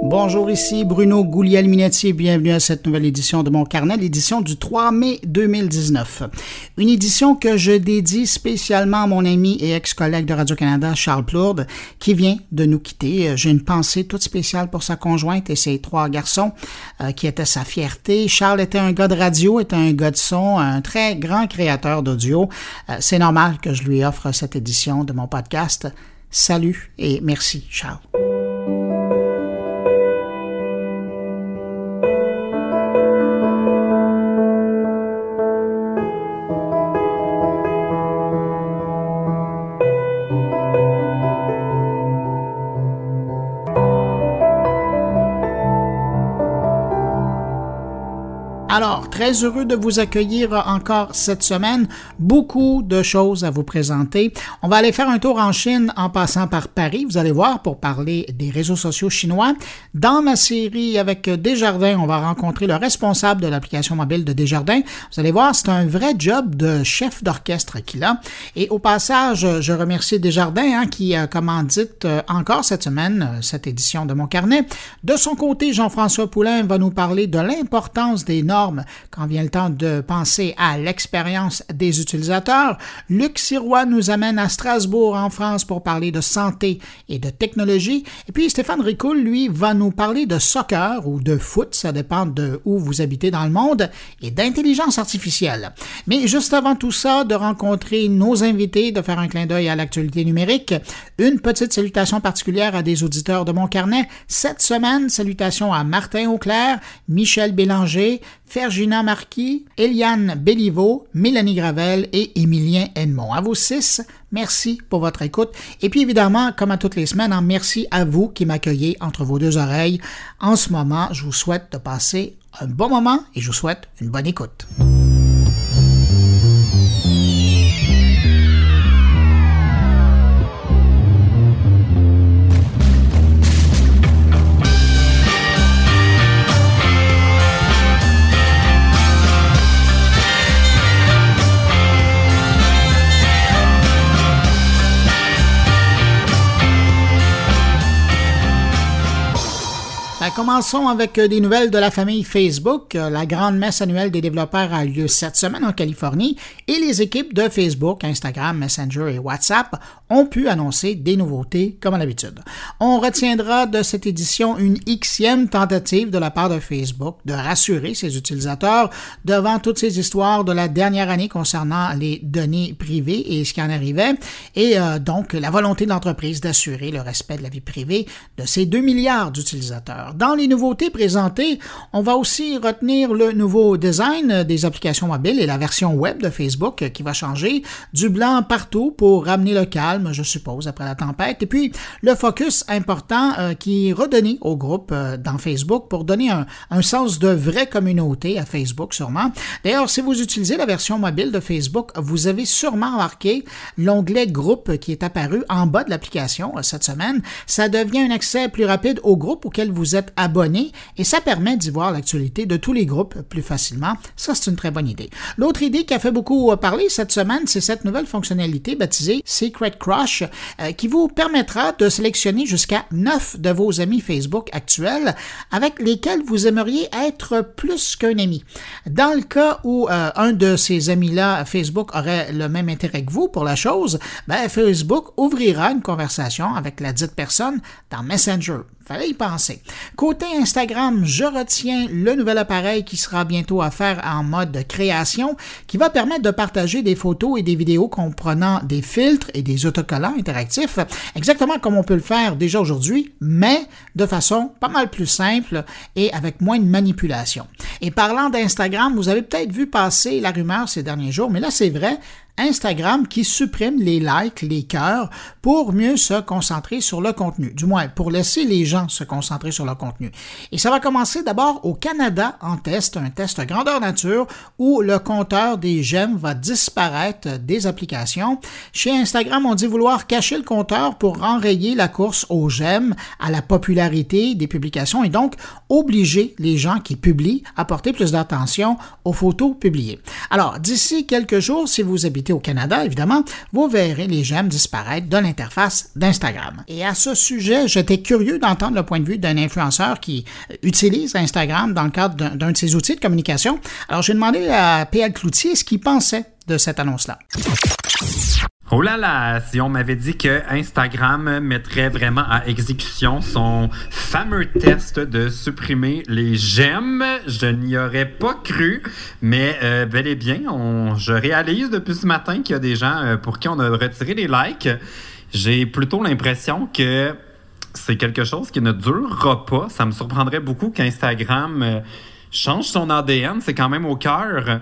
Bonjour, ici Bruno Gouliel-Minetti et bienvenue à cette nouvelle édition de mon carnet, l'édition du 3 mai 2019. Une édition que je dédie spécialement à mon ami et ex-collègue de Radio-Canada, Charles Plourde, qui vient de nous quitter. J'ai une pensée toute spéciale pour sa conjointe et ses trois garçons, euh, qui étaient sa fierté. Charles était un gars de radio, était un gars de son, un très grand créateur d'audio. Euh, C'est normal que je lui offre cette édition de mon podcast. Salut et merci, Charles. Heureux de vous accueillir encore cette semaine. Beaucoup de choses à vous présenter. On va aller faire un tour en Chine en passant par Paris, vous allez voir, pour parler des réseaux sociaux chinois. Dans ma série avec Desjardins, on va rencontrer le responsable de l'application mobile de Desjardins. Vous allez voir, c'est un vrai job de chef d'orchestre qu'il a. Et au passage, je remercie Desjardins hein, qui commandite euh, encore cette semaine euh, cette édition de mon carnet. De son côté, Jean-François Poulain va nous parler de l'importance des normes quand vient le temps de penser à l'expérience des utilisateurs. Luc Sirois nous amène à Strasbourg, en France, pour parler de santé et de technologie. Et puis Stéphane Ricoul, lui, va nous parler de soccer ou de foot, ça dépend de où vous habitez dans le monde, et d'intelligence artificielle. Mais juste avant tout ça, de rencontrer nos invités, de faire un clin d'œil à l'actualité numérique, une petite salutation particulière à des auditeurs de mon carnet. Cette semaine, salutations à Martin Auclair, Michel Bélanger, Fergina Marquis, Eliane Béliveau, Mélanie Gravel et Émilien Edmond. À vous six, merci pour votre écoute. Et puis évidemment, comme à toutes les semaines, hein, merci à vous qui m'accueillez entre vos deux oreilles. En ce moment, je vous souhaite de passer un bon moment et je vous souhaite une bonne écoute. Commençons avec euh, des nouvelles de la famille Facebook. Euh, la grande messe annuelle des développeurs a lieu cette semaine en Californie et les équipes de Facebook, Instagram, Messenger et WhatsApp ont pu annoncer des nouveautés comme à l'habitude. On retiendra de cette édition une xème tentative de la part de Facebook de rassurer ses utilisateurs devant toutes ces histoires de la dernière année concernant les données privées et ce qui en arrivait et euh, donc la volonté de l'entreprise d'assurer le respect de la vie privée de ses 2 milliards d'utilisateurs. Les nouveautés présentées, on va aussi retenir le nouveau design des applications mobiles et la version web de Facebook qui va changer du blanc partout pour ramener le calme, je suppose, après la tempête. Et puis, le focus important euh, qui est redonné au groupe euh, dans Facebook pour donner un, un, sens de vraie communauté à Facebook, sûrement. D'ailleurs, si vous utilisez la version mobile de Facebook, vous avez sûrement remarqué l'onglet groupe qui est apparu en bas de l'application euh, cette semaine. Ça devient un accès plus rapide au groupe auquel vous êtes abonné et ça permet d'y voir l'actualité de tous les groupes plus facilement. Ça, c'est une très bonne idée. L'autre idée qui a fait beaucoup parler cette semaine, c'est cette nouvelle fonctionnalité baptisée Secret Crush euh, qui vous permettra de sélectionner jusqu'à 9 de vos amis Facebook actuels avec lesquels vous aimeriez être plus qu'un ami. Dans le cas où euh, un de ces amis-là, Facebook, aurait le même intérêt que vous pour la chose, ben, Facebook ouvrira une conversation avec la dite personne dans Messenger. Fallait y penser. Côté Instagram, je retiens le nouvel appareil qui sera bientôt à faire en mode création, qui va permettre de partager des photos et des vidéos comprenant des filtres et des autocollants interactifs, exactement comme on peut le faire déjà aujourd'hui, mais de façon pas mal plus simple et avec moins de manipulation. Et parlant d'Instagram, vous avez peut-être vu passer la rumeur ces derniers jours, mais là c'est vrai, Instagram qui supprime les likes, les cœurs, pour mieux se concentrer sur le contenu, du moins pour laisser les gens se concentrer sur le contenu. Et ça va commencer d'abord au Canada en test, un test grandeur nature, où le compteur des j'aime va disparaître des applications. Chez Instagram, on dit vouloir cacher le compteur pour enrayer la course aux j'aime, à la popularité des publications et donc obliger les gens qui publient à porter plus d'attention aux photos publiées. Alors, d'ici quelques jours, si vous habitez au Canada, évidemment, vous verrez les j'aime disparaître de l'interface d'Instagram. Et à ce sujet, j'étais curieux d'entendre le point de vue d'un influenceur qui utilise Instagram dans le cadre d'un de ses outils de communication. Alors, j'ai demandé à PL Cloutier ce qu'il pensait de cette annonce-là. Oh là là, si on m'avait dit que Instagram mettrait vraiment à exécution son fameux test de supprimer les j'aime, je n'y aurais pas cru, mais euh, bel et bien, on, je réalise depuis ce matin qu'il y a des gens euh, pour qui on a retiré les likes. J'ai plutôt l'impression que c'est quelque chose qui ne durera pas. Ça me surprendrait beaucoup qu'Instagram euh, change son ADN. C'est quand même au cœur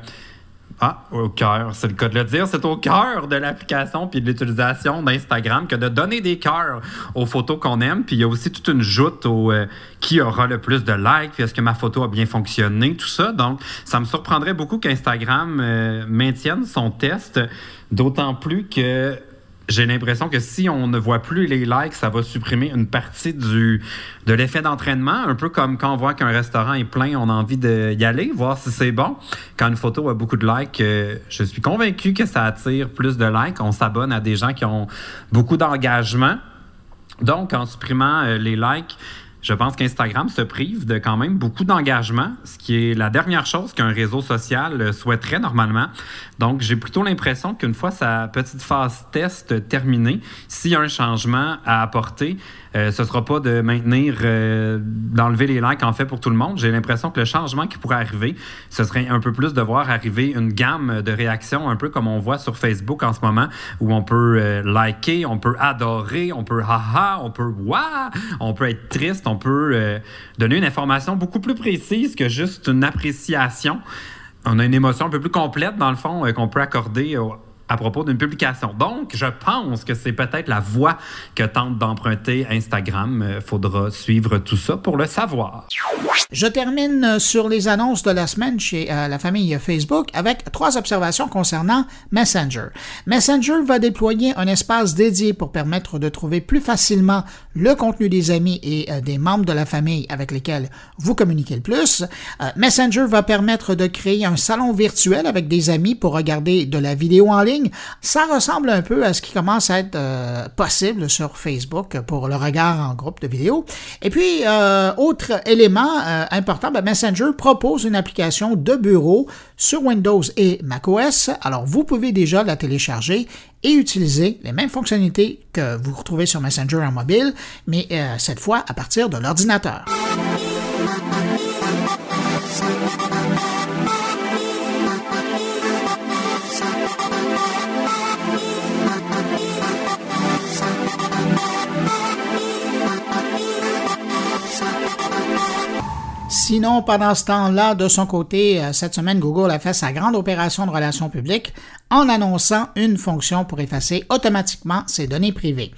ah, au cœur, c'est le cas de le dire. C'est au cœur de l'application puis de l'utilisation d'Instagram que de donner des cœurs aux photos qu'on aime. Puis il y a aussi toute une joute au euh, qui aura le plus de likes, puis est-ce que ma photo a bien fonctionné, tout ça. Donc, ça me surprendrait beaucoup qu'Instagram euh, maintienne son test, d'autant plus que j'ai l'impression que si on ne voit plus les likes, ça va supprimer une partie du, de l'effet d'entraînement, un peu comme quand on voit qu'un restaurant est plein, on a envie d'y aller, voir si c'est bon. Quand une photo a beaucoup de likes, euh, je suis convaincu que ça attire plus de likes. On s'abonne à des gens qui ont beaucoup d'engagement. Donc, en supprimant euh, les likes, je pense qu'Instagram se prive de quand même beaucoup d'engagement, ce qui est la dernière chose qu'un réseau social euh, souhaiterait normalement. Donc, j'ai plutôt l'impression qu'une fois sa petite phase test terminée, s'il y a un changement à apporter, euh, ce ne sera pas de maintenir, euh, d'enlever les likes en fait pour tout le monde. J'ai l'impression que le changement qui pourrait arriver, ce serait un peu plus de voir arriver une gamme de réactions, un peu comme on voit sur Facebook en ce moment, où on peut euh, liker, on peut adorer, on peut haha, on peut wa, on peut être triste, on peut donner une information beaucoup plus précise que juste une appréciation on a une émotion un peu plus complète, dans le fond, qu'on peut accorder à propos d'une publication. Donc, je pense que c'est peut-être la voie que tente d'emprunter Instagram. Euh, faudra suivre tout ça pour le savoir. Je termine sur les annonces de la semaine chez euh, la famille Facebook avec trois observations concernant Messenger. Messenger va déployer un espace dédié pour permettre de trouver plus facilement le contenu des amis et euh, des membres de la famille avec lesquels vous communiquez le plus. Messenger va permettre de créer un salon virtuel avec des amis pour regarder de la vidéo en ligne ça ressemble un peu à ce qui commence à être euh, possible sur Facebook pour le regard en groupe de vidéos. Et puis, euh, autre élément euh, important, ben, Messenger propose une application de bureau sur Windows et macOS. Alors, vous pouvez déjà la télécharger et utiliser les mêmes fonctionnalités que vous retrouvez sur Messenger en mobile, mais cette fois à partir de l'ordinateur. Sinon, pendant ce temps-là, de son côté, euh, cette semaine, Google a fait sa grande opération de relations publiques en annonçant une fonction pour effacer automatiquement ses données privées.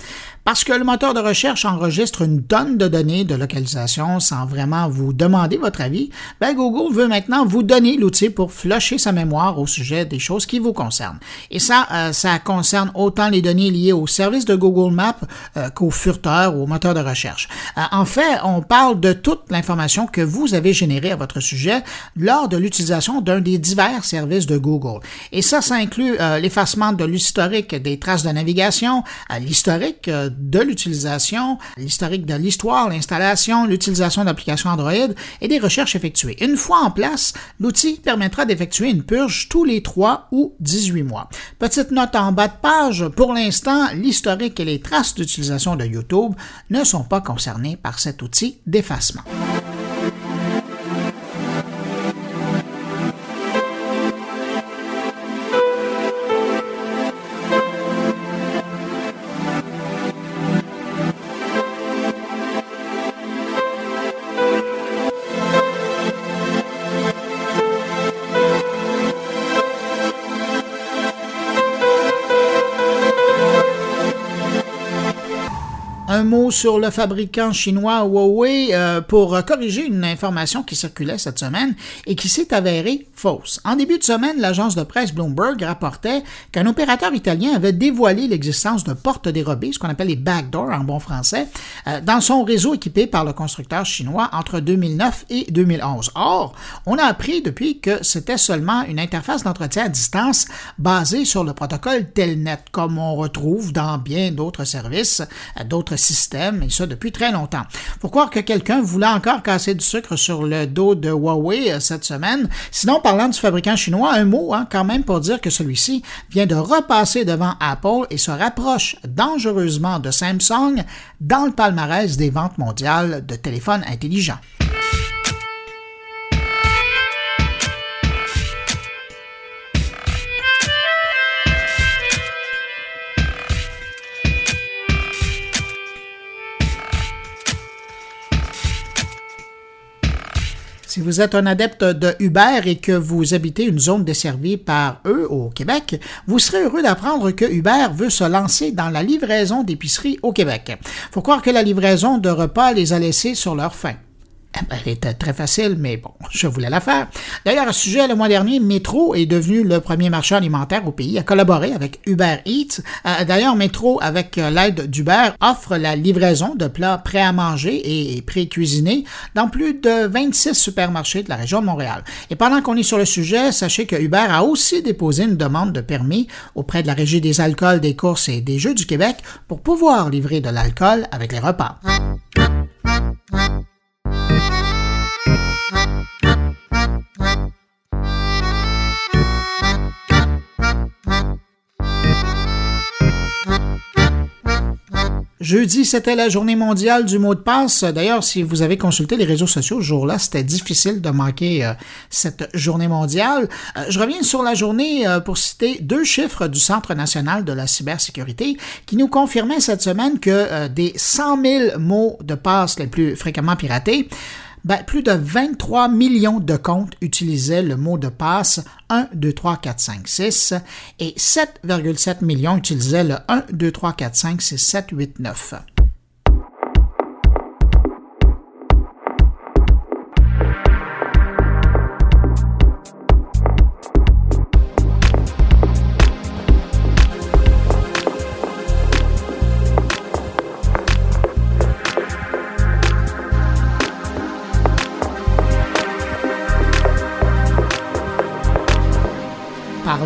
Parce que le moteur de recherche enregistre une tonne de données de localisation sans vraiment vous demander votre avis, ben Google veut maintenant vous donner l'outil pour flusher sa mémoire au sujet des choses qui vous concernent. Et ça, euh, ça concerne autant les données liées au service de Google Maps euh, qu'au furteur ou au moteur de recherche. Euh, en fait, on parle de toute l'information que vous avez générée à votre sujet lors de l'utilisation d'un des divers services de Google. Et ça, ça inclut l'effacement de l'historique des traces de navigation, l'historique de l'utilisation, l'historique de l'histoire, l'installation, l'utilisation d'applications Android et des recherches effectuées. Une fois en place, l'outil permettra d'effectuer une purge tous les 3 ou 18 mois. Petite note en bas de page, pour l'instant, l'historique et les traces d'utilisation de YouTube ne sont pas concernés par cet outil d'effacement. Sur le fabricant chinois Huawei euh, pour corriger une information qui circulait cette semaine et qui s'est avérée fausse. En début de semaine, l'agence de presse Bloomberg rapportait qu'un opérateur italien avait dévoilé l'existence de portes dérobées, ce qu'on appelle les backdoors en bon français, euh, dans son réseau équipé par le constructeur chinois entre 2009 et 2011. Or, on a appris depuis que c'était seulement une interface d'entretien à distance basée sur le protocole Telnet, comme on retrouve dans bien d'autres services, euh, d'autres systèmes, et ça depuis très longtemps. Faut croire que quelqu'un voulait encore casser du sucre sur le dos de Huawei euh, cette semaine. Sinon, parlant du fabricant chinois, un mot hein, quand même pour dire que celui-ci vient de repasser devant Apple et se rapproche dangereusement de Samsung dans le palmarès des ventes mondiales de téléphones intelligents. Si vous êtes un adepte de Uber et que vous habitez une zone desservie par eux au Québec, vous serez heureux d'apprendre que Uber veut se lancer dans la livraison d'épicerie au Québec. Faut croire que la livraison de repas les a laissés sur leur faim. Eh ben, elle était très facile, mais bon, je voulais la faire. D'ailleurs, à ce sujet, le mois dernier, Metro est devenu le premier marché alimentaire au pays, a collaboré avec Uber Eats. Euh, d'ailleurs, Metro, avec euh, l'aide d'Uber, offre la livraison de plats prêts à manger et pré-cuisinés dans plus de 26 supermarchés de la région de Montréal. Et pendant qu'on est sur le sujet, sachez que Uber a aussi déposé une demande de permis auprès de la Régie des alcools, des courses et des jeux du Québec pour pouvoir livrer de l'alcool avec les repas. What? Jeudi, c'était la journée mondiale du mot de passe. D'ailleurs, si vous avez consulté les réseaux sociaux ce jour-là, c'était difficile de manquer euh, cette journée mondiale. Euh, je reviens sur la journée euh, pour citer deux chiffres du Centre national de la cybersécurité qui nous confirmaient cette semaine que des 100 000 mots de passe les plus fréquemment piratés, ben, plus de 23 millions de comptes utilisaient le mot de passe 1, 2, 3, 4, 5, 6 et 7,7 millions utilisaient le 1, 2, 3, 4, 5, 6, 7, 8, 9.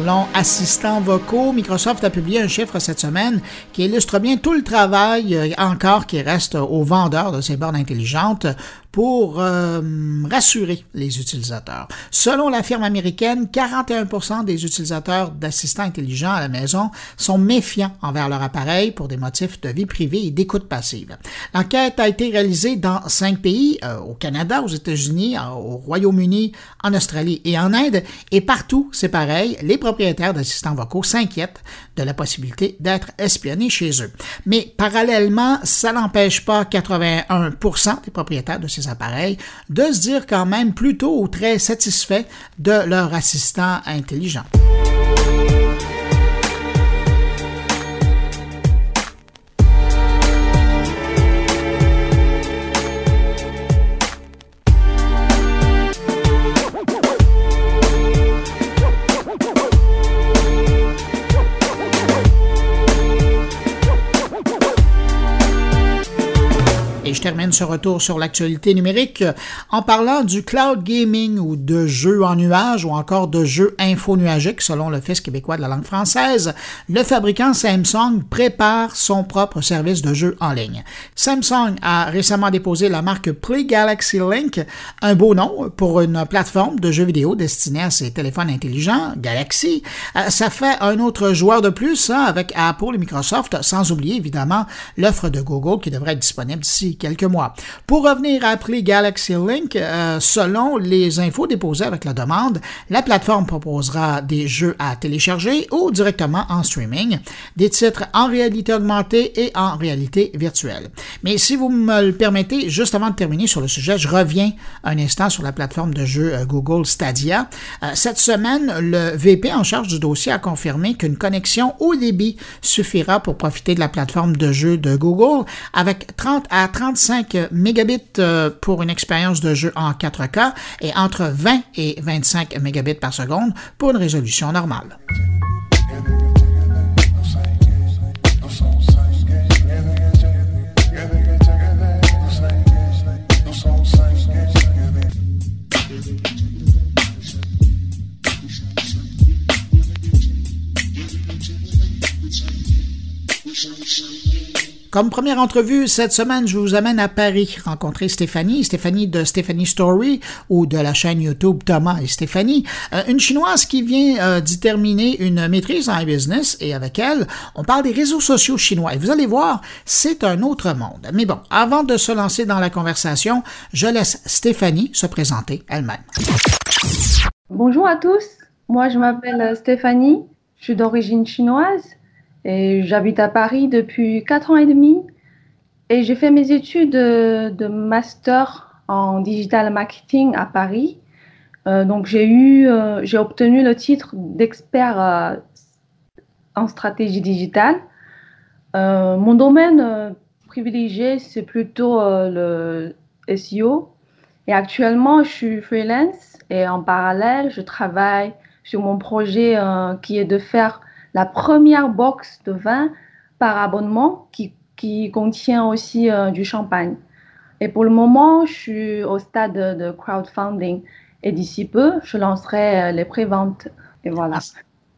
Parlons assistants vocaux. Microsoft a publié un chiffre cette semaine qui illustre bien tout le travail euh, encore qui reste aux vendeurs de ces bornes intelligentes pour euh, rassurer les utilisateurs. Selon la firme américaine, 41% des utilisateurs d'assistants intelligents à la maison sont méfiants envers leur appareil pour des motifs de vie privée et d'écoute passive. L'enquête a été réalisée dans cinq pays, euh, au Canada, aux États-Unis, au Royaume-Uni, en Australie et en Inde, et partout, c'est pareil, les propriétaires d'assistants vocaux s'inquiètent de la possibilité d'être espionnés chez eux. Mais parallèlement, ça n'empêche pas 81% des propriétaires de ces appareils de se dire quand même plutôt très satisfaits de leur assistant intelligent. Termine ce retour sur l'actualité numérique en parlant du cloud gaming ou de jeux en nuage ou encore de jeux info-nuagiques selon le Fils québécois de la langue française. Le fabricant Samsung prépare son propre service de jeux en ligne. Samsung a récemment déposé la marque Play Galaxy Link, un beau nom pour une plateforme de jeux vidéo destinée à ses téléphones intelligents, Galaxy. Euh, ça fait un autre joueur de plus hein, avec Apple et Microsoft, sans oublier évidemment l'offre de Google qui devrait être disponible d'ici quelques mois. Pour revenir à appeler Galaxy Link, selon les infos déposées avec la demande, la plateforme proposera des jeux à télécharger ou directement en streaming, des titres en réalité augmentée et en réalité virtuelle. Mais si vous me le permettez, juste avant de terminer sur le sujet, je reviens un instant sur la plateforme de jeu euh, Google Stadia. Euh, cette semaine, le VP en charge du dossier a confirmé qu'une connexion au débit suffira pour profiter de la plateforme de jeu de Google avec 30 à 35 mégabits euh, pour une expérience de jeu en 4K et entre 20 et 25 mégabits par seconde pour une résolution normale. Comme première entrevue, cette semaine, je vous amène à Paris rencontrer Stéphanie, Stéphanie de Stéphanie Story ou de la chaîne YouTube Thomas et Stéphanie, euh, une chinoise qui vient euh, d'y terminer une maîtrise en business et avec elle, on parle des réseaux sociaux chinois. Et vous allez voir, c'est un autre monde. Mais bon, avant de se lancer dans la conversation, je laisse Stéphanie se présenter elle-même. Bonjour à tous, moi je m'appelle Stéphanie, je suis d'origine chinoise et j'habite à Paris depuis 4 ans et demi. Et j'ai fait mes études de, master en digital marketing à Paris. Euh, donc j'ai eu, euh, j'ai obtenu le titre d'expert euh, en stratégie digitale. mon domaine privilégié, c'est plutôt le SEO. Et actuellement, je suis freelance et en parallèle, je travaille sur mon projet qui est de faire la première box de vin par abonnement qui, qui contient aussi euh, du champagne. Et pour le moment, je suis au stade de, crowdfunding. Et d'ici peu, je lancerai euh, les préventes. Et voilà.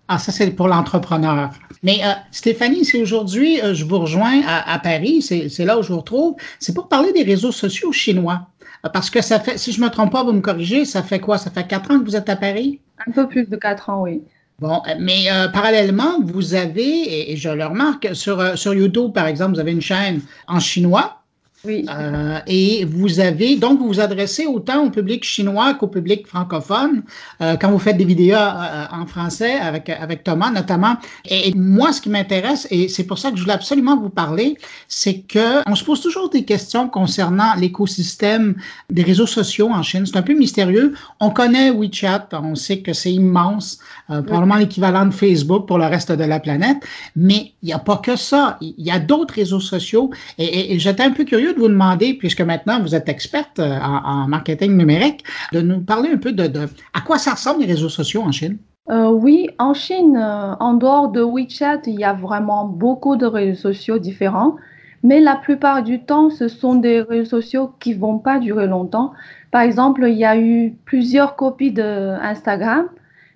Ah, ça, c'est pour l'entrepreneur. Mais euh, Stéphanie, si aujourd'hui je vous rejoins à, Paris, c'est là où je vous retrouve, c'est pour parler des réseaux sociaux chinois. Parce que ça fait, si je ne me trompe pas, vous me corrigez, ça fait quoi? Ça fait quatre ans que vous êtes à Paris? Un peu plus de quatre ans, oui. Bon, euh, mais euh, parallèlement, vous avez, et, je le remarque, sur, euh, sur YouTube, par exemple, vous avez une chaîne en chinois oui. Euh, et vous avez, donc, vous vous adressez autant au public chinois qu'au public francophone euh, quand vous faites des vidéos euh, en français avec, avec Thomas notamment. Et, moi, ce qui m'intéresse, et c'est pour ça que je voulais absolument vous parler, c'est que on se pose toujours des questions concernant l'écosystème des réseaux sociaux en Chine. C'est un peu mystérieux. On connaît WeChat, on sait que c'est immense, probablement l'équivalent de Facebook pour le reste de la planète, mais il n'y a pas que ça. Il y a d'autres réseaux sociaux. Et, et j'étais un peu curieux de vous demander, puisque maintenant vous êtes experte euh, en, marketing numérique, de nous parler un peu de, à quoi ça ressemble les réseaux sociaux en Chine? Euh, oui, en Chine, euh, en dehors de WeChat, il y a vraiment beaucoup de réseaux sociaux différents, mais la plupart du temps, ce sont des réseaux sociaux qui vont pas durer longtemps. Par exemple, il y a eu plusieurs copies de Instagram,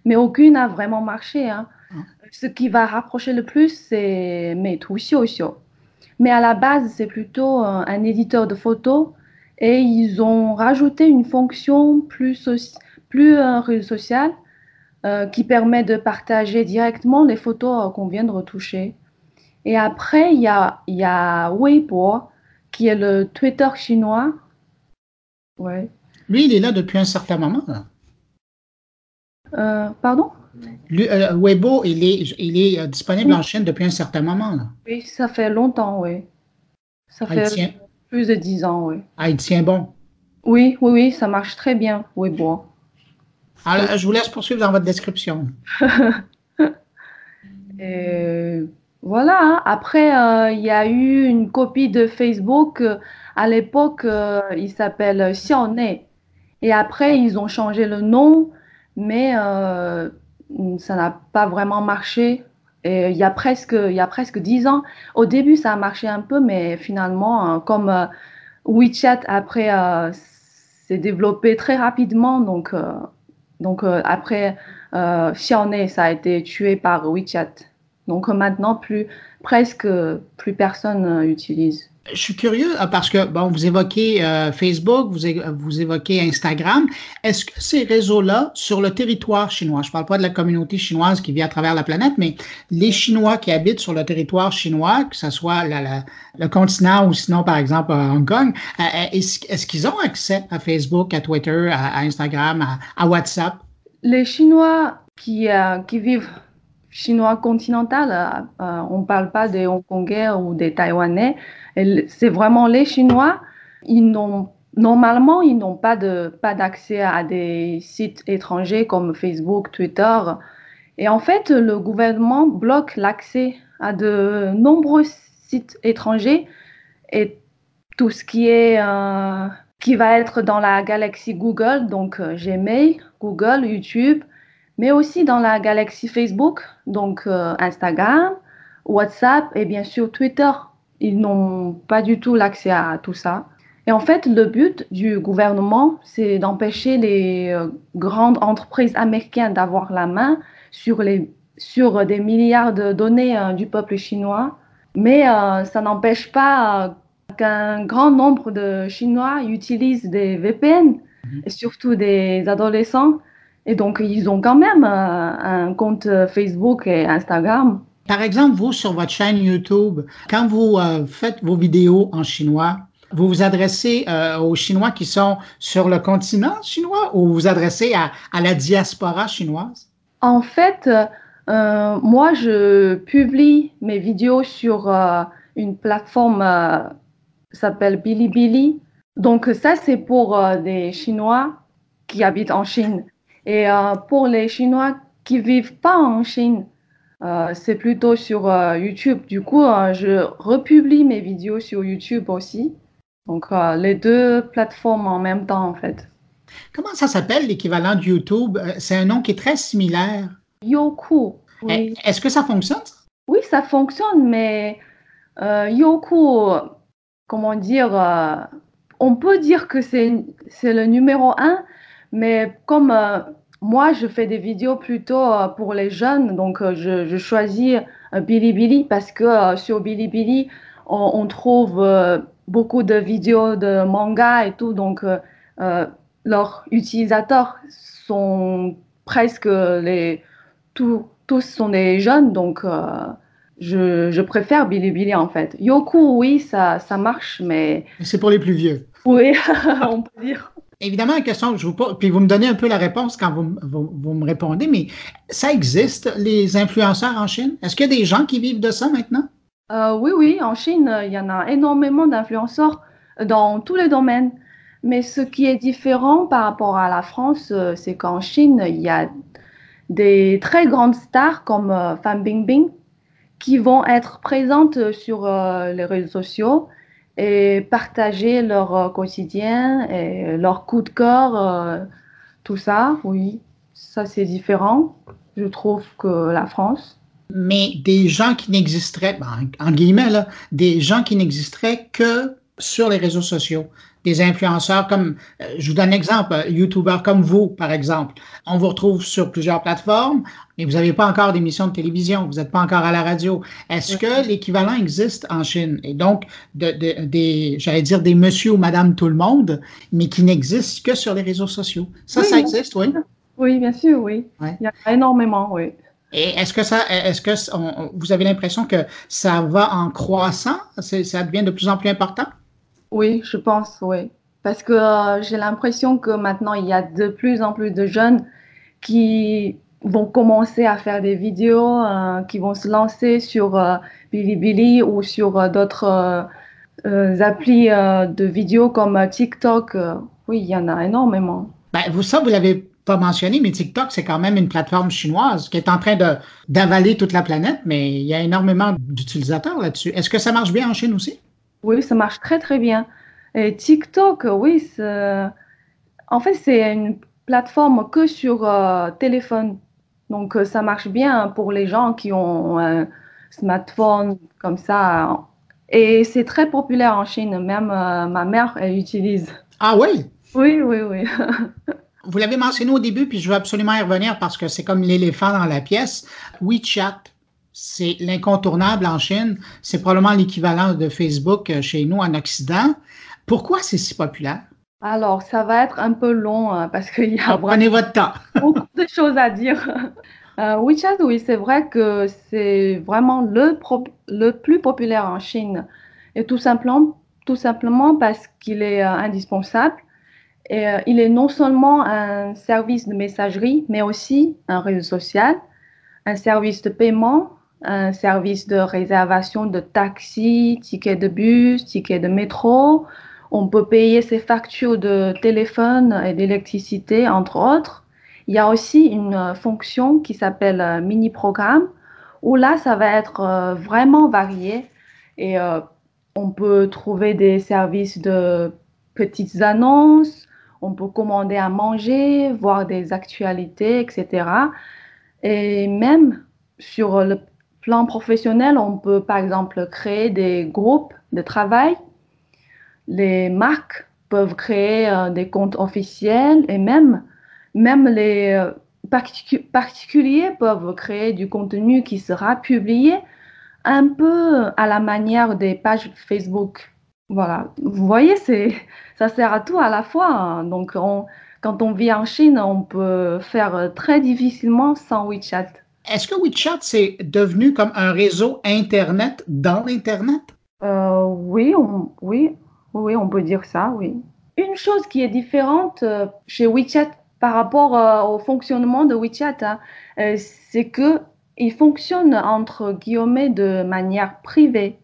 mais aucune n'a vraiment marché. Hein. Ah. Ce qui va rapprocher le plus, c'est Meitu Xiuxiu. Mais à la base, c'est plutôt un, éditeur de photos et ils ont rajouté une fonction plus, plus euh, réseau social euh, qui permet de partager directement les photos euh, qu'on vient de retoucher. Et après, il y a, y a Weibo, qui est le Twitter chinois. Ouais. Lui, il est là depuis un certain moment. pardon? Euh, Weibo, il est, il est euh, disponible en Chine depuis un certain moment. Oui, ça fait longtemps, oui. Ça ah, fait plus de dix ans, oui. Ah, il tient bon. Oui, oui, oui, ça marche très bien, Weibo. Alors, je vous laisse poursuivre dans votre description. voilà, hein. après, euh, il y a eu une copie de Facebook. à l'époque, il s'appelle Xiaoné. Et après, ils ont changé le nom, mais ça n'a pas vraiment marché. Il y a presque, 10 ans. Au début, ça a marché un peu, mais finalement, hein, comme euh, WeChat après euh, s'est développé très rapidement, donc, euh, donc après Xiaomi, ça a été tué par WeChat. Donc maintenant, presque plus personne utilise. Je suis curieux euh, parce que, bon, vous évoquez euh, Facebook, vous, vous, évoquez Instagram. Est-ce que ces réseaux-là, sur le territoire chinois, je ne parle pas de la communauté chinoise qui vit à travers la planète, mais les Chinois qui habitent sur le territoire chinois, que ce soit le continent ou sinon, par exemple, Hong Kong, euh, est-ce qu'ils ont accès à Facebook, à Twitter, à, Instagram, à, WhatsApp? Les Chinois qui, qui vivent chinois continental, on ne parle pas des Hongkongais ou des Taïwanais, c'est vraiment les Chinois. Ils normalement ils n'ont pas de pas d'accès à des sites étrangers comme Facebook, Twitter. Et en fait, le gouvernement bloque l'accès à de nombreux sites étrangers et tout ce qui est euh, qui va être dans la galaxie Google, donc euh, Gmail, Google, YouTube, mais aussi dans la galaxie Facebook, donc euh, Instagram, WhatsApp et bien sûr Twitter ils n'ont pas du tout l'accès à tout ça. Et en fait, le but du gouvernement, c'est d'empêcher les euh, grandes entreprises américaines d'avoir la main sur, les, sur des milliards de données euh, du peuple chinois. Mais euh, ça n'empêche pas qu'un grand nombre de Chinois utilisent des VPN, mhm. et surtout des adolescents. Et donc, ils ont quand même un compte Facebook et Instagram. Par exemple, vous, sur votre chaîne YouTube, quand vous euh, faites vos vidéos en chinois, vous vous adressez euh, aux Chinois qui sont sur le continent chinois ou vous vous adressez à, la diaspora chinoise? En fait, euh, moi, je publie mes vidéos sur une plateforme qui s'appelle Bilibili. Donc ça, c'est pour des Chinois qui habitent en Chine. Et pour les Chinois qui vivent pas en Chine, euh, c'est plutôt sur euh, YouTube. Du coup, euh, je republie mes vidéos sur YouTube aussi. Donc, les deux plateformes en même temps, en fait. Comment ça s'appelle l'équivalent de YouTube? C'est un nom qui est très similaire. Youku. Eh, est-ce que ça fonctionne? Oui, ça fonctionne, mais Youku, comment dire, on peut dire que c'est le numéro un, mais comme moi, je fais des vidéos plutôt euh, pour les jeunes, donc euh, je, choisis euh, Bilibili parce que sur Bilibili, on, on trouve beaucoup de vidéos de manga et tout, donc leurs utilisateurs sont presque les tous sont des jeunes, donc je, je, préfère Bilibili en fait. Yoku, oui, ça, ça marche, mais. C'est pour les plus vieux. Oui, on peut dire. Évidemment, la question que je vous pose, puis vous me donnez un peu la réponse quand vous, vous, me répondez, mais ça existe, les influenceurs en Chine? Est-ce qu'il y a des gens qui vivent de ça maintenant? Euh, oui, oui, en Chine, il y en a énormément d'influenceurs dans tous les domaines. Mais ce qui est différent par rapport à la France, euh, c'est qu'en Chine, il y a des très grandes stars comme euh, Fan Bingbing qui vont être présentes sur les réseaux sociaux et partager leur euh, quotidien et leur coup de cœur, euh, tout ça, oui, ça c'est différent, je trouve, que la France. Mais des gens qui n'existeraient, ben, en guillemets, là, des gens qui n'existeraient que sur les réseaux sociaux des influenceurs comme, euh, je vous donne un exemple, euh, YouTubeurs comme vous, par exemple. On vous retrouve sur plusieurs plateformes, mais vous n'avez pas encore d'émission de télévision, vous n'êtes pas encore à la radio. Est-ce que l'équivalent existe en Chine? Et donc, de, des, j'allais dire des monsieur ou madame tout le monde, mais qui n'existent que sur les réseaux sociaux. Ça, ça existe, oui? Oui, bien sûr, oui. Il y en a énormément, oui. Et est-ce que ça, est-ce que vous avez l'impression que ça va en croissant? Ça devient de plus en plus important? Oui, je pense, oui. Parce que euh, j'ai l'impression que maintenant, il y a de plus en plus de jeunes qui vont commencer à faire des vidéos, euh, qui vont se lancer sur euh, Bilibili ou sur d'autres applis de vidéos comme TikTok. oui, il y en a énormément. Ben, vous, ça, vous l'avez pas mentionné, mais TikTok, c'est quand même une plateforme chinoise qui est en train d'avaler toute la planète, mais il y a énormément d'utilisateurs là-dessus. Est-ce que ça marche bien en Chine aussi? Oui, ça marche très très bien. Et TikTok, oui, en fait, c'est une plateforme que sur euh, téléphone. Donc, euh, ça marche bien pour les gens qui ont un smartphone comme ça. Et c'est très populaire en Chine. Même euh, ma mère, elle utilise. Ah oui? Oui, oui, oui. Vous l'avez mentionné au début, puis je veux absolument y revenir parce que c'est comme l'éléphant dans la pièce. WeChat, c'est l'incontournable en Chine. C'est probablement l'équivalent de Facebook euh, chez nous en Occident. Pourquoi c'est si populaire? Alors, ça va être un peu long hein, parce qu'il y a prenez votre temps. beaucoup de choses à dire. Euh, WeChat, oui, c'est vrai que c'est vraiment le, le plus populaire en Chine. Et tout simplement, tout simplement parce qu'il est euh, indispensable. Et il est non seulement un service de messagerie, mais aussi un réseau social, un service de paiement, un service de réservation de taxi, tickets de bus, tickets de métro. On peut payer ses factures de téléphone et d'électricité, entre autres. Il y a aussi une fonction qui s'appelle mini-programme, où là, ça va être euh, vraiment varié et euh, on peut trouver des services de petites annonces, on peut commander à manger, voir des actualités, etc. Et même sur le plan professionnel, on peut par exemple créer des groupes de travail. Les marques peuvent créer euh, des comptes officiels et même, même les euh, particuliers peuvent créer du contenu qui sera publié un peu à la manière des pages Facebook. Voilà, vous voyez, ça sert à tout à la fois. Hein. Donc, quand on vit en Chine, on peut faire très difficilement sans WeChat. Est-ce que WeChat, c'est devenu comme un réseau Internet dans l'Internet? Euh, oui, on, oui, oui, on peut dire ça, oui. Une chose qui est différente euh, chez WeChat par rapport euh, au fonctionnement de WeChat, hein, c'est que il fonctionne entre guillemets de manière privée.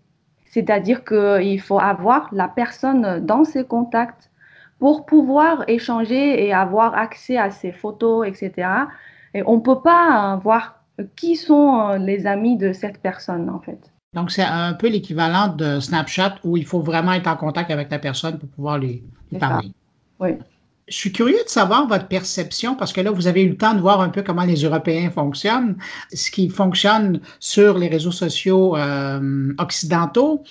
C'est-à-dire qu'il faut avoir la personne dans ses contacts pour pouvoir échanger et avoir accès à ses photos, etc. Et on ne peut pas voir qui sont euh, les amis de cette personne, en fait? Donc, c'est un peu l'équivalent de Snapchat où il faut vraiment être en contact avec la personne pour pouvoir lui, parler. Oui. Je suis curieux de savoir votre perception parce que là, vous avez eu le temps de voir un peu comment les Européens fonctionnent, ce qui fonctionne sur les réseaux sociaux euh, occidentaux.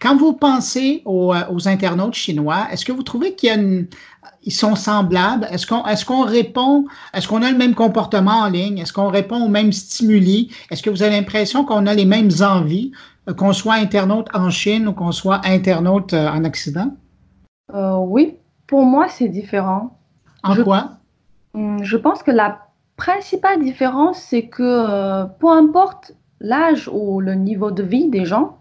Quand vous pensez aux, euh, aux internautes chinois, est-ce que vous trouvez qu'il y a une, ils sont semblables? Est-ce qu'on est qu'on répond, est-ce qu'on a le même comportement en ligne? Est-ce qu'on répond aux mêmes stimuli? Est-ce que vous avez l'impression qu'on a les mêmes envies, euh, qu'on soit internaute en Chine ou qu'on soit internaute euh, en Occident? Euh, oui, pour moi, c'est différent. En quoi? Hmm, je pense que la principale différence, c'est que peu importe l'âge ou le niveau de vie des gens,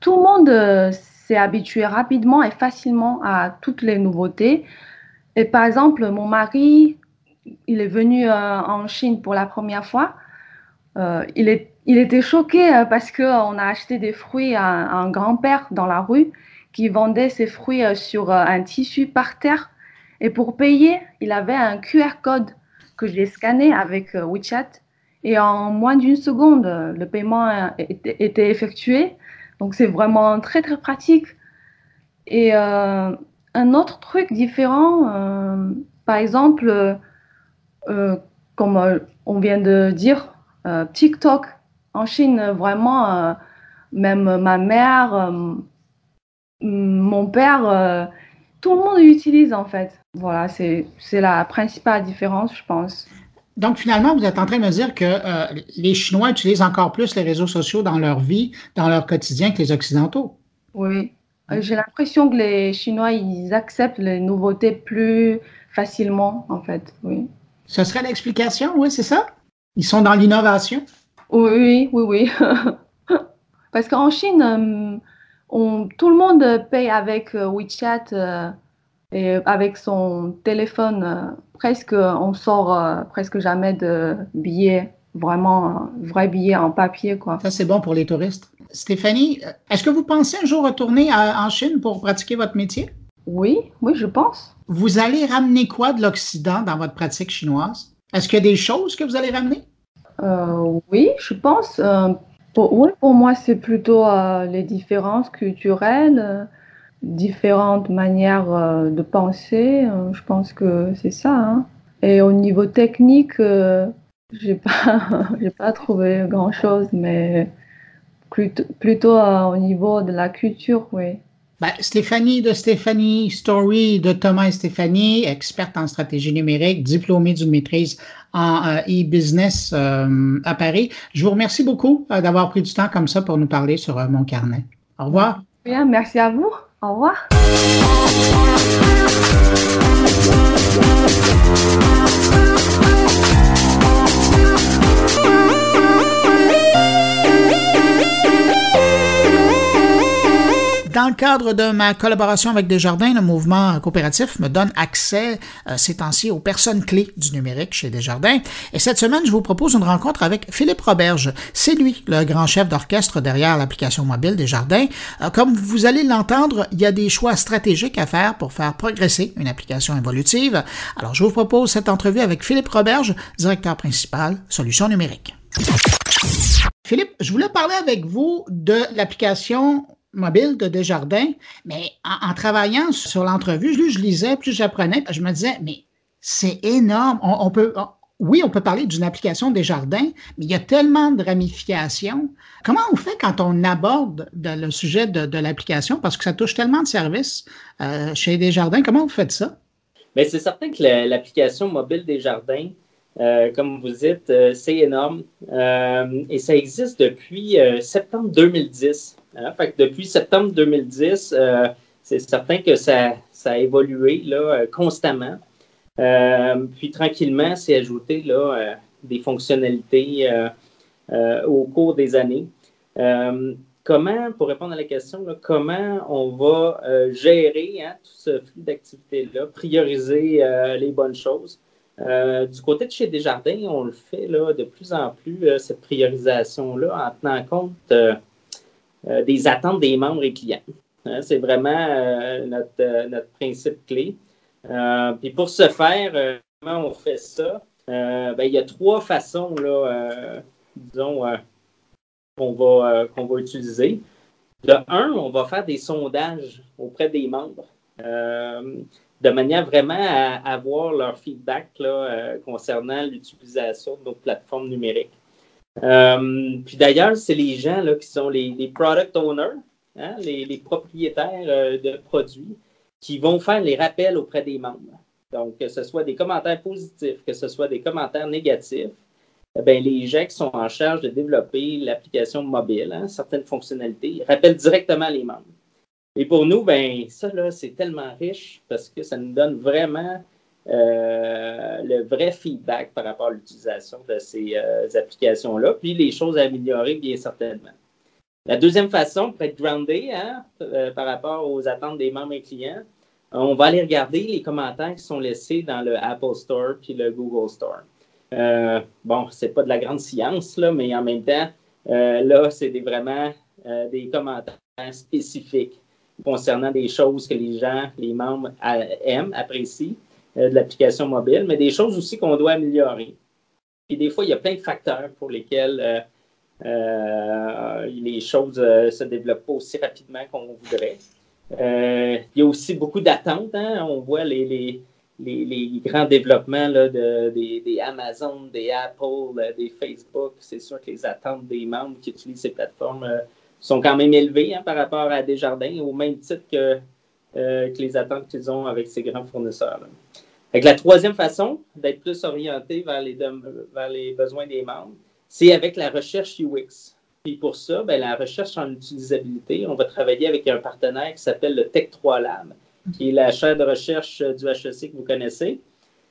tout le monde s'est habitué rapidement et facilement à toutes les nouveautés. Et par exemple, mon mari, il est venu euh, en Chine pour la première fois. Euh, il, est, il était choqué euh, parce qu'on a acheté des fruits à, un grand-père dans la rue qui vendait ses fruits sur un tissu par terre. Et pour payer, il avait un QR code que j'ai scanné avec WeChat. Et en moins d'une seconde, le paiement était, effectué. Donc c'est vraiment très très pratique. Et un autre truc différent, euh, par exemple, euh, euh, comme on vient de dire, TikTok en Chine, vraiment, même ma mère, mon père, tout le monde l'utilise en fait. Voilà, c'est la principale différence, je pense. Donc, finalement, vous êtes en train de me dire que les Chinois utilisent encore plus les réseaux sociaux dans leur vie, dans leur quotidien que les Occidentaux. Oui, euh, j'ai l'impression que les Chinois, ils acceptent les nouveautés plus facilement, en fait, oui. Ce serait l'explication, oui, c'est ça? Ils sont dans l'innovation? Oui, oui, oui. Parce qu'en Chine, euh, on, tout le monde paye avec euh, WeChat et avec son téléphone. presque, on sort presque jamais de billets, vraiment, vrai billet en papier, quoi. Ça, c'est bon pour les touristes? Stéphanie, est-ce que vous pensez un jour retourner en Chine pour pratiquer votre métier? Oui, oui, je pense. Vous allez ramener quoi de l'Occident dans votre pratique chinoise? Est-ce qu'il y a des choses que vous allez ramener? Euh, oui, je pense. Euh, pour, oui, pour moi, c'est plutôt euh, les différences culturelles, différentes manières de penser. je pense que c'est ça. Hein. Et au niveau technique, j'ai pas, j'ai pas trouvé grand chose, mais plutôt, plutôt euh, au niveau de la culture, oui. Ben, Stéphanie de Stéphanie Story de Thomas et Stéphanie, experte en stratégie numérique, diplômée d'une maîtrise en euh, e-business euh, à Paris. Je vous remercie beaucoup d'avoir pris du temps comme ça pour nous parler sur mon carnet. Au revoir. Bien, merci à vous. Au revoir. Dans le cadre de ma collaboration avec Desjardins, le mouvement coopératif me donne accès euh, ces temps-ci aux personnes clés du numérique chez Desjardins. Et cette semaine, je vous propose une rencontre avec Philippe Roberge. C'est lui, le grand chef d'orchestre derrière l'application mobile Desjardins. Euh, comme vous allez l'entendre, il y a des choix stratégiques à faire pour faire progresser une application évolutive. Alors, je vous propose cette entrevue avec Philippe Roberge, directeur principal Solutions numériques. Philippe, je voulais parler avec vous de l'application mobile de Desjardins, mais en, travaillant sur l'entrevue, je lisais, plus j'apprenais, je me disais, mais c'est énorme. On, peut, oui, on peut parler d'une application Desjardins, mais il y a tellement de ramifications. Comment on fait quand on aborde le sujet de, l'application, parce que ça touche tellement de services euh, chez Desjardins, comment vous faites ça? Mais c'est certain que l'application mobile Desjardins, euh, comme vous dites, euh, c'est énorme et ça existe depuis septembre 2010. Hein? depuis septembre 2010, euh, c'est certain que ça, a évolué là, euh, constamment. Euh, puis tranquillement, c'est ajouté là, des fonctionnalités au cours des années. comment, pour répondre à la question, comment on va gérer hein, tout ce flux d'activités-là, prioriser les bonnes choses? Du côté de chez Desjardins, on le fait de plus en plus, cette priorisation-là, en tenant compte euh, des attentes des membres et clients. Hein, c'est vraiment euh, euh, notre, principe clé. puis pour ce faire, comment on fait ça? Ben, il y a trois façons, là, disons, qu'on va, qu'on va utiliser. De un, on va faire des sondages auprès des membres de manière vraiment à avoir leur feedback là, concernant l'utilisation de nos plateformes numériques. Euh, puis d'ailleurs, c'est les gens là, qui sont les, product owners, hein, les, propriétaires euh, de produits, qui vont faire les rappels auprès des membres. Donc, que ce soit des commentaires positifs, que ce soit des commentaires négatifs, eh les gens qui sont en charge de développer l'application mobile, hein, certaines fonctionnalités, rappellent directement les membres. Et pour nous, ben, ça, c'est tellement riche parce que ça nous donne vraiment euh, le vrai feedback par rapport à l'utilisation de ces euh, applications-là, puis les choses à améliorer, bien certainement. La deuxième façon peut être groundée hein, euh, par rapport aux attentes des membres et clients. On va aller regarder les commentaires qui sont laissés dans le Apple Store puis le Google Store. bon, c'est pas de la grande science, là, mais en même temps, là, c'est vraiment des commentaires spécifiques concernant des choses que les gens, les membres aiment, apprécient. Euh, de l'application mobile, mais des choses aussi qu'on doit améliorer. Et des fois, il y a plein de facteurs pour lesquels euh, euh, les choses ne se développent pas aussi rapidement qu'on voudrait. il y a aussi beaucoup d'attentes. Hein. On voit les, grands développements de, des, Amazon, des Apple, des Facebook. C'est sûr que les attentes des membres qui utilisent ces plateformes sont quand même élevées hein, par rapport à Desjardins, au même titre que euh, que les attentes qu'ils ont avec ces grands fournisseurs. Avec la troisième façon d'être plus orienté vers les, besoins des membres, c'est avec la recherche UX. Et pour ça, ben, la recherche en utilisabilité, on va travailler avec un partenaire qui s'appelle le Tech3 Lab, qui est la chaire de recherche du HEC que vous connaissez.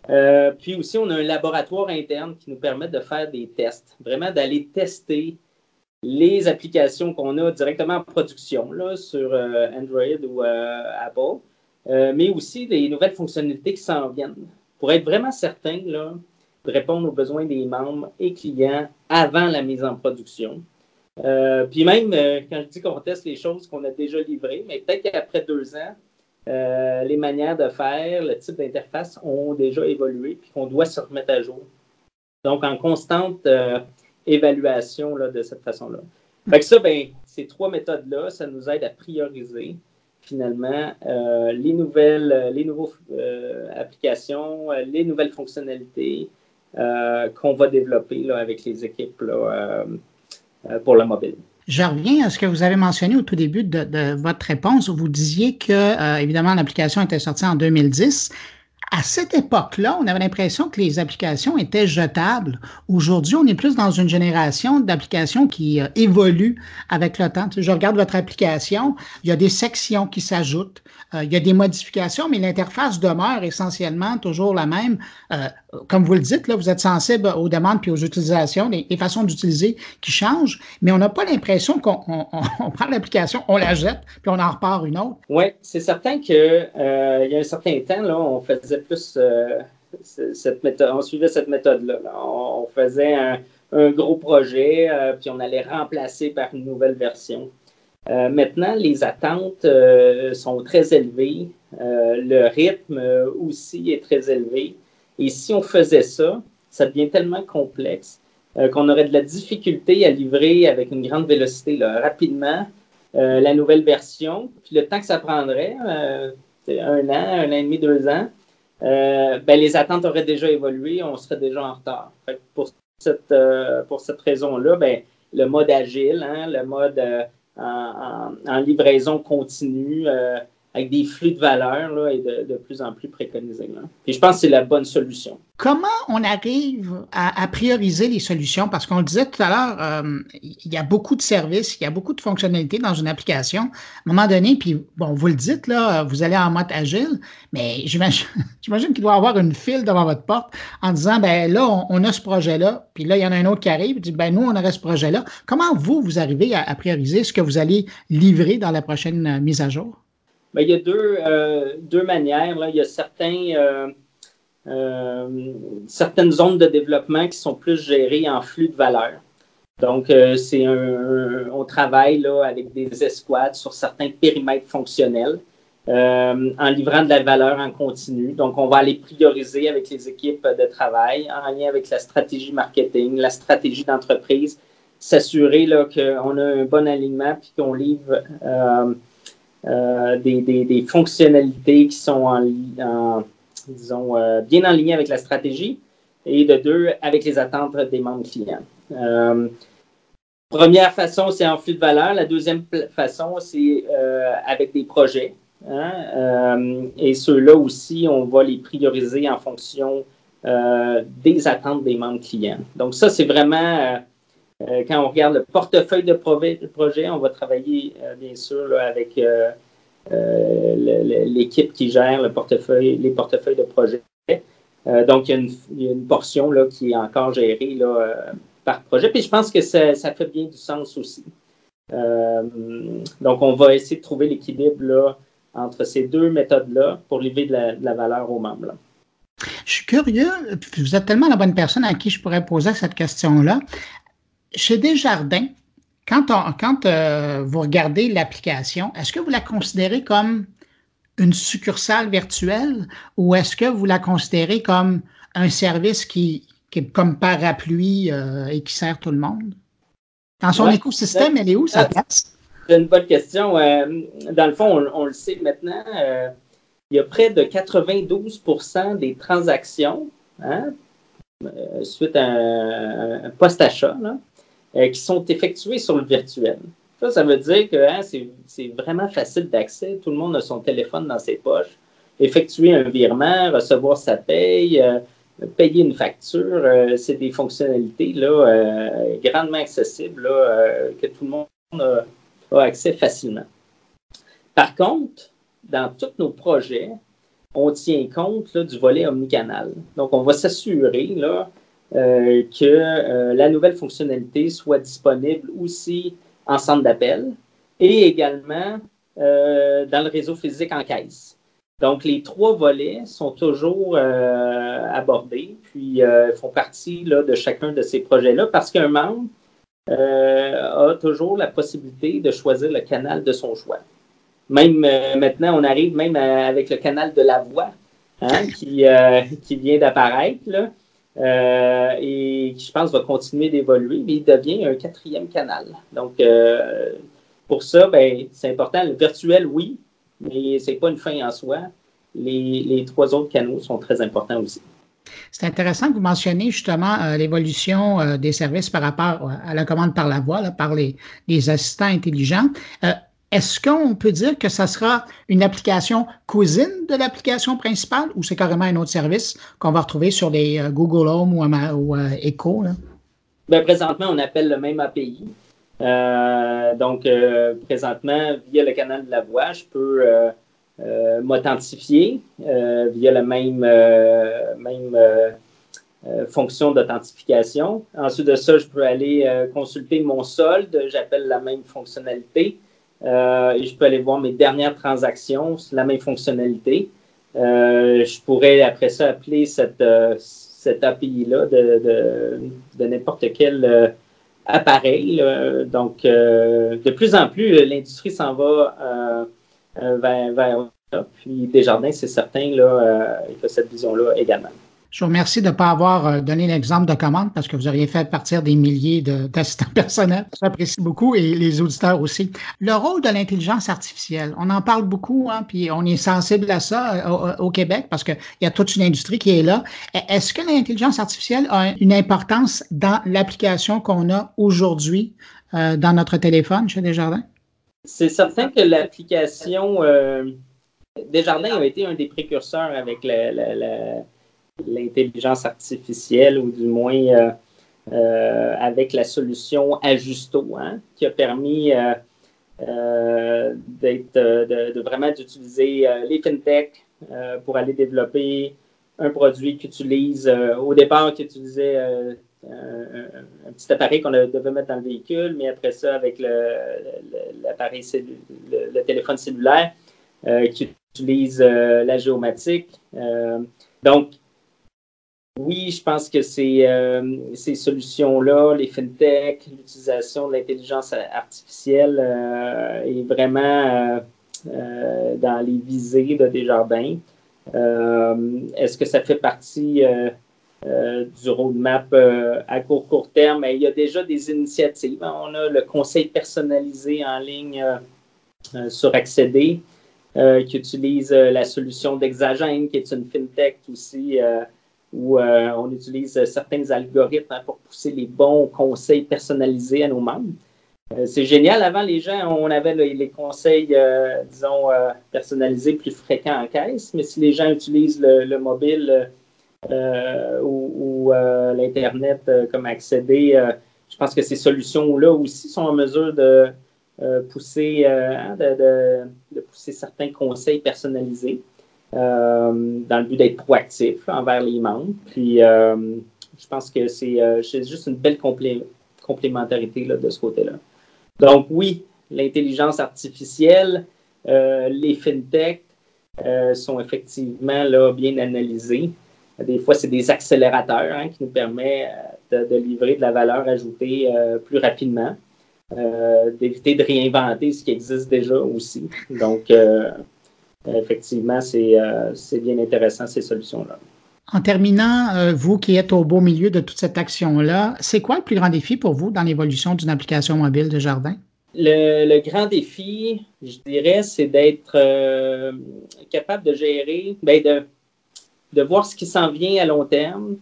Euh, puis aussi, on a un laboratoire interne qui nous permet de faire des tests, vraiment d'aller tester les applications qu'on a directement en production là, sur euh, Android ou euh, Apple, euh, mais aussi les nouvelles fonctionnalités qui s'en viennent pour être vraiment certain là, de répondre aux besoins des membres et clients avant la mise en production. puis même, quand je dis qu'on teste les choses qu'on a déjà livrées, mais peut-être qu'après deux ans, les manières de faire, le type d'interface ont déjà évolué puis qu'on doit se remettre à jour. Donc, en constante évaluation là, de cette façon-là. Fait que ça, ben, ces trois méthodes-là, ça nous aide à prioriser finalement euh, les nouvelles, euh, les nouvelles euh, applications, les nouvelles fonctionnalités qu'on va développer là, avec les équipes là, pour le mobile. Je reviens à ce que vous avez mentionné au tout début de, votre réponse. Vous disiez que, évidemment, l'application était sortie en 2010 à cette époque-là, on avait l'impression que les applications étaient jetables. Aujourd'hui, on est plus dans une génération d'applications qui euh, évoluent avec le temps. je regarde votre application, il y a des sections qui s'ajoutent, euh, il y a des modifications, mais l'interface demeure essentiellement toujours la même. Euh, comme vous le dites, là, vous êtes sensible aux demandes puis aux utilisations, les, façons d'utiliser qui changent, mais on n'a pas l'impression qu'on prend l'application, on la jette, puis on en repart une autre. Oui, c'est certain qu'il y a un certain temps, là, on faisait plus euh, cette méthode, on suivait cette méthode-là. On, faisait un, gros projet, euh, puis on allait remplacer par une nouvelle version. Euh, maintenant, les attentes sont très élevées. le rythme aussi est très élevé. Et si on faisait ça, ça devient tellement complexe qu'on aurait de la difficulté à livrer avec une grande vélocité, rapidement, la nouvelle version. Puis le temps que ça prendrait, un an, un an et demi, deux ans, euh, ben, les attentes auraient déjà évolué, on serait déjà en retard. pour cette, euh, cette raison-là, ben, le mode agile, hein, le mode euh, en, livraison continue, avec des flux de valeur là, est de, de, plus en plus préconisé. Là. Et je pense que c'est la bonne solution. Comment on arrive à, prioriser les solutions? Parce qu'on le disait tout à l'heure, euh, il y a beaucoup de services, il y a beaucoup de fonctionnalités dans une application. À un moment donné, puis bon, vous le dites, là, vous allez en mode agile, mais j'imagine, qu'il doit y avoir une file devant votre porte en disant, ben là, on, a ce projet-là, puis là, il y en a un autre qui arrive, dit, ben nous, on aurait ce projet-là. Comment vous, vous arrivez à, à prioriser ce que vous allez livrer dans la prochaine euh, mise à jour? Ben, il y a deux, euh, deux manières. Là. Il y a certains, euh, euh, certaines zones de développement qui sont plus gérées en flux de valeur. Donc, c'est un, on travaille là, avec des escouades sur certains périmètres fonctionnels en livrant de la valeur en continu. Donc, on va aller prioriser avec les équipes de travail en lien avec la stratégie marketing, la stratégie d'entreprise, s'assurer qu'on a un bon alignement puis qu'on livre euh, des, fonctionnalités qui sont en, disons, euh, bien en ligne avec la stratégie et de deux, avec les attentes des membres clients. Euh, première façon, c'est en flux de valeur. La deuxième façon, c'est avec des projets. Hein. et ceux-là aussi, on va les prioriser en fonction des attentes des membres clients. Donc ça, c'est vraiment quand on regarde le portefeuille de projet, on va travailler euh, bien sûr avec euh, l'équipe qui gère les portefeuilles de projet. donc, il y, a une, portion là, qui est encore gérée par projet. Puis je pense que ça, fait bien du sens aussi. donc, on va essayer de trouver l'équilibre entre ces deux méthodes-là pour livrer de la, valeur aux membres. Je suis curieux, vous êtes tellement la bonne personne à qui je pourrais poser cette question-là chez Desjardins, quand, quand euh, vous regardez l'application, est-ce que vous la considérez comme une succursale virtuelle ou est-ce que vous la considérez comme un service qui, est comme parapluie euh, et qui sert tout le monde? Dans son écosystème, elle est où sa place? C'est une bonne question. Euh, dans le fond, on, le sait maintenant, il y a près de 92% des transactions hein, suite à un, un post-achat euh, qui sont effectués sur le virtuel. Ça, ça veut dire que hein, c'est vraiment facile d'accès. Tout le monde a son téléphone dans ses poches. Effectuer un virement, recevoir sa paye, euh, payer une facture, euh, c'est des fonctionnalités là, grandement accessibles que tout le monde a, accès facilement. Par contre, dans tous nos projets, on tient compte du volet omnicanal. Donc, on va s'assurer là, euh, que euh, la nouvelle fonctionnalité soit disponible aussi en centre d'appel et également euh, dans le réseau physique en caisse. Donc, les trois volets sont toujours abordés, puis font partie là, de chacun de ces projets-là parce qu'un membre a toujours la possibilité de choisir le canal de son choix. Même maintenant, on arrive même avec le canal de la voix hein, qui, qui vient d'apparaître. Euh, et qui, je pense, va continuer d'évoluer, mais il devient un quatrième canal. Donc, euh, pour ça, ben, c'est important. Le virtuel, oui, mais ce n'est pas une fin en soi. Les, les, trois autres canaux sont très importants aussi. C'est intéressant que vous mentionniez justement l'évolution des services par rapport à la commande par la voix, par les, assistants intelligents. Est-ce qu'on peut dire que ça sera une application cousine de l'application principale ou c'est carrément un autre service qu'on va retrouver sur les Google Home ou, Echo? Ben, présentement, on appelle le même API. Euh, donc, euh, présentement, via le canal de la voix, je peux euh, m'authentifier via la même, même fonction d'authentification. Ensuite de ça, je peux aller consulter mon solde. J'appelle la même fonctionnalité. Et je peux aller voir mes dernières transactions, la même fonctionnalité. je pourrais après ça appeler cette, cette API-là de, de, de n'importe quel appareil. Donc, euh, de plus en plus, l'industrie s'en va euh, euh, vers, vers là. Puis Desjardins, c'est certain, là, il a cette vision-là également. Je vous remercie de ne pas avoir euh, donné l'exemple de commande parce que vous auriez fait partir des milliers d'assistants personnels. J'apprécie beaucoup et les auditeurs aussi. Le rôle de l'intelligence artificielle, on en parle beaucoup, hein, puis on est sensible à ça euh, au, Québec parce qu'il y a toute une industrie qui est là. E, est-ce que l'intelligence artificielle a une importance dans l'application qu'on a aujourd'hui euh, dans notre téléphone chez Desjardins? C'est certain que l'application Desjardins a été un des précurseurs avec la l'intelligence artificielle ou du moins euh, euh, avec la solution Ajusto, hein, qui a permis euh, d'être, de, vraiment d'utiliser les fintech pour aller développer un produit qui utilise, au départ, qui utilisait un, petit appareil qu'on devait mettre dans le véhicule, mais après ça, avec l'appareil, le, le, téléphone cellulaire, qui utilise la géomatique. donc, oui, je pense que ces, euh, solutions-là, les fintech, l'utilisation de l'intelligence artificielle euh, est vraiment euh, dans les visées de Desjardins. Est-ce que ça fait partie du roadmap à court, court terme? Il y a déjà des initiatives. On a le conseil personnalisé en ligne sur Accéder qui utilise la solution d'Exagène, qui est une fintech aussi où euh, on utilise certains algorithmes hein, pour pousser les bons conseils personnalisés à nos membres. Euh, c'est génial. Avant, les gens, on avait les conseils, euh, disons, personnalisés plus fréquents en caisse, mais si les gens utilisent le, mobile ou, l'Internet comme accéder, je pense que ces solutions-là aussi sont en mesure de pousser, hein, de, pousser certains conseils personnalisés. Euh, dans le but d'être proactif envers les membres. Puis, euh, je pense que euh, c'est juste une belle complémentarité là, de ce côté-là. Donc, oui, l'intelligence artificielle, les fintechs sont effectivement là, bien analysés. Des fois, c'est des accélérateurs hein, qui nous permettent de, livrer de la valeur ajoutée plus rapidement, d'éviter de réinventer ce qui existe déjà aussi. Donc, effectivement, euh, c'est bien intéressant ces solutions-là. En terminant, euh, vous qui êtes au beau milieu de toute cette action-là, c'est quoi le plus grand défi pour vous dans l'évolution d'une application mobile de jardin? Le, grand défi, je dirais, c'est d'être euh, capable de gérer, ben, de, de, voir ce qui s'en vient à long terme,